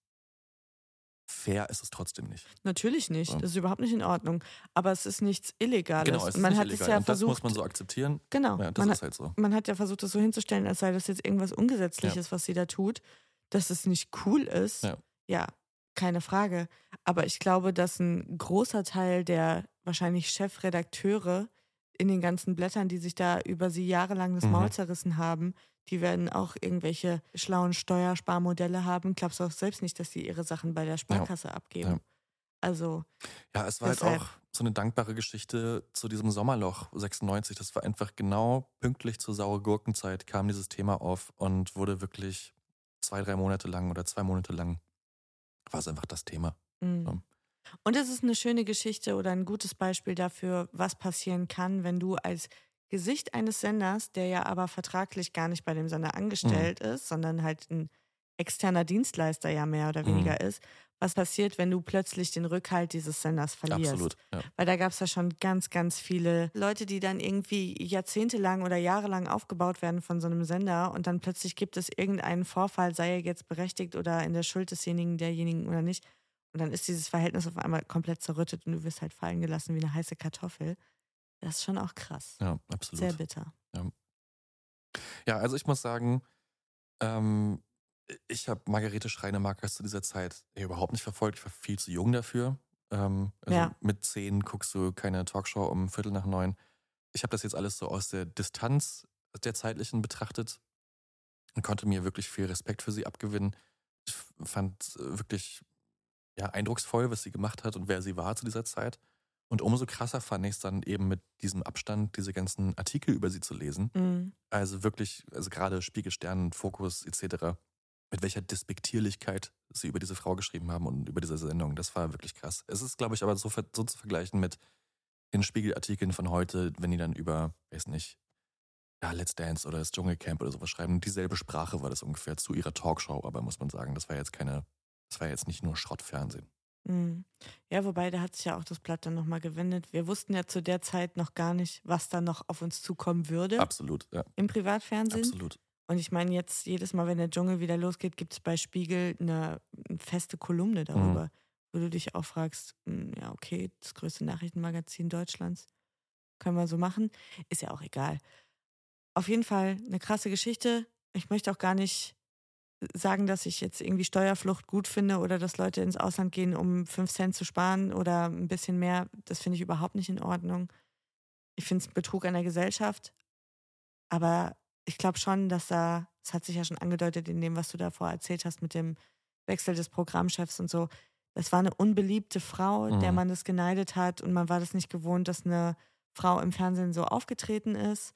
Speaker 3: Fair ist es trotzdem nicht.
Speaker 2: natürlich nicht.
Speaker 3: Ja.
Speaker 2: Das ist überhaupt nicht in Ordnung. Aber es ist nichts Illegales.
Speaker 3: Genau, es ist
Speaker 2: und man
Speaker 3: nicht
Speaker 2: hat
Speaker 3: illegal.
Speaker 2: es ja
Speaker 3: Und das
Speaker 2: versucht.
Speaker 3: muss man so akzeptieren.
Speaker 2: Genau.
Speaker 3: Ja, das
Speaker 2: man
Speaker 3: ist
Speaker 2: hat,
Speaker 3: halt so.
Speaker 2: Man hat ja versucht, das so hinzustellen, als sei das jetzt irgendwas Ungesetzliches, was sie da tut. Dass es nicht cool ist,
Speaker 3: Ja.
Speaker 2: ja, keine Frage. Aber ich glaube, dass ein großer Teil der wahrscheinlich Chefredakteure in den ganzen Blättern, die sich da über sie jahrelang das
Speaker 3: Mhm.
Speaker 2: Maul zerrissen haben, die werden auch irgendwelche schlauen Steuersparmodelle haben. Glaubst du auch selbst nicht, dass sie ihre Sachen bei der Sparkasse abgeben?
Speaker 3: Ja.
Speaker 2: Also,
Speaker 3: Ja, es war
Speaker 2: Deshalb-
Speaker 3: halt auch so eine dankbare Geschichte zu diesem Sommerloch 96. Das war einfach genau pünktlich zur saure Gurkenzeit kam dieses Thema auf und wurde wirklich zwei, drei Monate lang oder zwei Monate lang war es einfach das Thema.
Speaker 2: Mhm.
Speaker 3: Ja.
Speaker 2: Und es ist eine schöne Geschichte oder ein gutes Beispiel dafür, was passieren kann, wenn du als Gesicht eines Senders, der ja aber vertraglich gar nicht bei dem Sender angestellt
Speaker 3: Mhm.
Speaker 2: ist, sondern halt ein externer Dienstleister ja mehr oder weniger
Speaker 3: Mhm.
Speaker 2: ist, was passiert, wenn du plötzlich den Rückhalt dieses Senders verlierst.
Speaker 3: Absolut. Ja.
Speaker 2: Weil da gab es ja schon ganz, ganz viele Leute, die dann irgendwie jahrzehntelang oder jahrelang aufgebaut werden von so einem Sender und dann plötzlich gibt es irgendeinen Vorfall, sei er jetzt berechtigt oder in der Schuld desjenigen, derjenigen oder nicht. Und dann ist dieses Verhältnis auf einmal komplett zerrüttet und du wirst halt fallen gelassen wie eine heiße Kartoffel. Das ist schon auch krass.
Speaker 3: ja, absolut.
Speaker 2: Sehr bitter.
Speaker 3: Ja. ja, also ich muss sagen, ähm, ich habe Margarete Schreinemakers zu dieser Zeit überhaupt nicht verfolgt. Ich war viel zu jung dafür. Ähm, also
Speaker 2: Ja.
Speaker 3: Mit zehn guckst du keine Talkshow um Viertel nach neun. Ich habe das jetzt alles so aus der Distanz der zeitlichen betrachtet und konnte mir wirklich viel Respekt für sie abgewinnen. Ich fand äh, wirklich ja, eindrucksvoll, was sie gemacht hat und wer sie war zu dieser Zeit. Und umso krasser fand ich es dann eben mit diesem Abstand, diese ganzen Artikel über sie zu lesen.
Speaker 2: Mhm.
Speaker 3: Also wirklich, also gerade Spiegel, Stern, Fokus etc., mit welcher Despektierlichkeit sie über diese Frau geschrieben haben und über diese Sendung. Das war wirklich krass. Es ist, glaube ich, aber so, so zu vergleichen mit den Spiegelartikeln von heute, wenn die dann über, weiß nicht, ja, Let's Dance oder das Dschungelcamp oder sowas schreiben. Dieselbe Sprache war das ungefähr zu ihrer Talkshow, aber muss man sagen, das war jetzt keine, das war jetzt nicht nur Schrottfernsehen.
Speaker 2: Mhm. Ja, wobei, da hat sich ja auch das Blatt dann nochmal gewendet. Wir wussten ja zu der Zeit noch gar nicht, was da noch auf uns zukommen würde
Speaker 3: Absolut, ja.
Speaker 2: im Privatfernsehen.
Speaker 3: Absolut.
Speaker 2: Und ich meine, jetzt jedes Mal, wenn der Dschungel wieder losgeht, gibt es bei Spiegel eine, eine feste Kolumne darüber, wo du dich auch fragst, hm, ja, okay, das größte Nachrichtenmagazin Deutschlands, können wir so machen, ist ja auch egal. Auf jeden Fall eine krasse Geschichte. Ich möchte auch gar nicht sagen, dass ich jetzt irgendwie Steuerflucht gut finde oder dass Leute ins Ausland gehen, um fünf Cent zu sparen oder ein bisschen mehr. Das finde ich überhaupt nicht in Ordnung. Ich finde es Betrug an der Gesellschaft. Aber ich glaube schon, dass da, es hat sich ja schon angedeutet in dem, was du davor erzählt hast mit dem Wechsel des Programmchefs und so. Das war eine unbeliebte Frau, der
Speaker 3: Mhm.
Speaker 2: man das geneidet hat und man war das nicht gewohnt, dass eine Frau im Fernsehen so aufgetreten ist,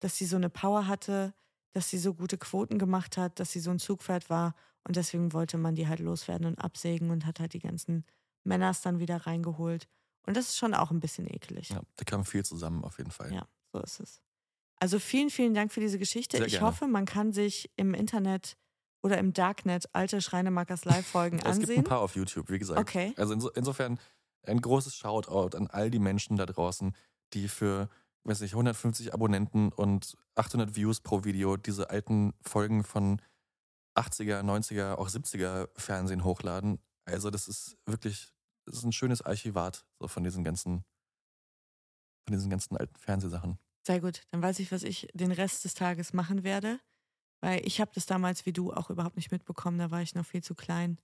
Speaker 2: dass sie so eine Power hatte, dass sie so gute Quoten gemacht hat, dass sie so ein Zugpferd war und deswegen wollte man die halt loswerden und absägen und hat halt die ganzen Männers dann wieder reingeholt. Und das ist schon auch ein bisschen ekelig.
Speaker 3: Ja, da kam viel zusammen auf jeden Fall.
Speaker 2: Ja, so ist es. Also vielen, vielen Dank für diese Geschichte.
Speaker 3: Sehr
Speaker 2: ich
Speaker 3: gerne.
Speaker 2: hoffe, man kann sich im Internet oder im Darknet alte Schreinemakers Live-Folgen
Speaker 3: Es gibt ein
Speaker 2: ansehen.
Speaker 3: paar auf YouTube, wie gesagt.
Speaker 2: Okay.
Speaker 3: Also inso, insofern ein großes Shoutout an all die Menschen da draußen, die für, weiß nicht, 150 Abonnenten und 800 Views pro Video diese alten Folgen von 80er, 90er, auch 70er Fernsehen hochladen. Also das ist wirklich, das ist ein schönes Archivat so von diesen ganzen, von diesen ganzen alten Fernsehsachen.
Speaker 2: Sehr gut. Dann weiß ich, was ich den Rest des Tages machen werde. Weil ich habe das damals wie du auch überhaupt nicht mitbekommen. Da war ich noch viel zu klein.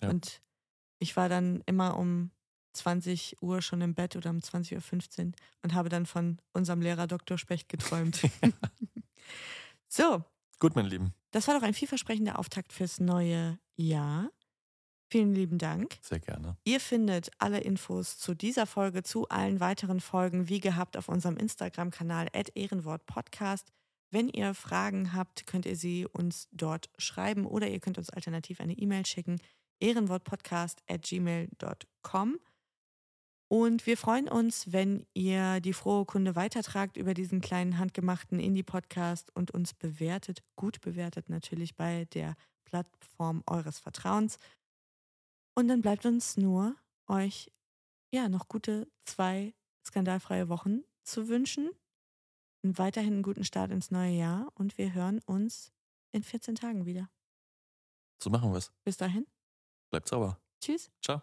Speaker 3: Ja.
Speaker 2: Und ich war dann immer um 20 Uhr schon im Bett oder um 20.15 Uhr und habe dann von unserem Lehrer Dr. Specht geträumt. so,
Speaker 3: Gut, meine Lieben.
Speaker 2: das war doch ein vielversprechender Auftakt fürs neue Jahr. Vielen lieben Dank.
Speaker 3: Sehr gerne.
Speaker 2: Ihr findet alle Infos zu dieser Folge, zu allen weiteren Folgen, wie gehabt, auf unserem Instagram-Kanal ehrenwortpodcast. Wenn ihr Fragen habt, könnt ihr sie uns dort schreiben oder ihr könnt uns alternativ eine E-Mail schicken, ehrenwortpodcast.gmail.com. Und wir freuen uns, wenn ihr die frohe Kunde weitertragt über diesen kleinen handgemachten Indie-Podcast und uns bewertet, gut bewertet natürlich bei der Plattform eures Vertrauens. Und dann bleibt uns nur, euch ja noch gute zwei skandalfreie Wochen zu wünschen. Und weiterhin einen guten Start ins neue Jahr und wir hören uns in 14 Tagen wieder.
Speaker 3: So machen wir es.
Speaker 2: Bis dahin.
Speaker 3: Bleibt sauber.
Speaker 2: Tschüss.
Speaker 3: Ciao.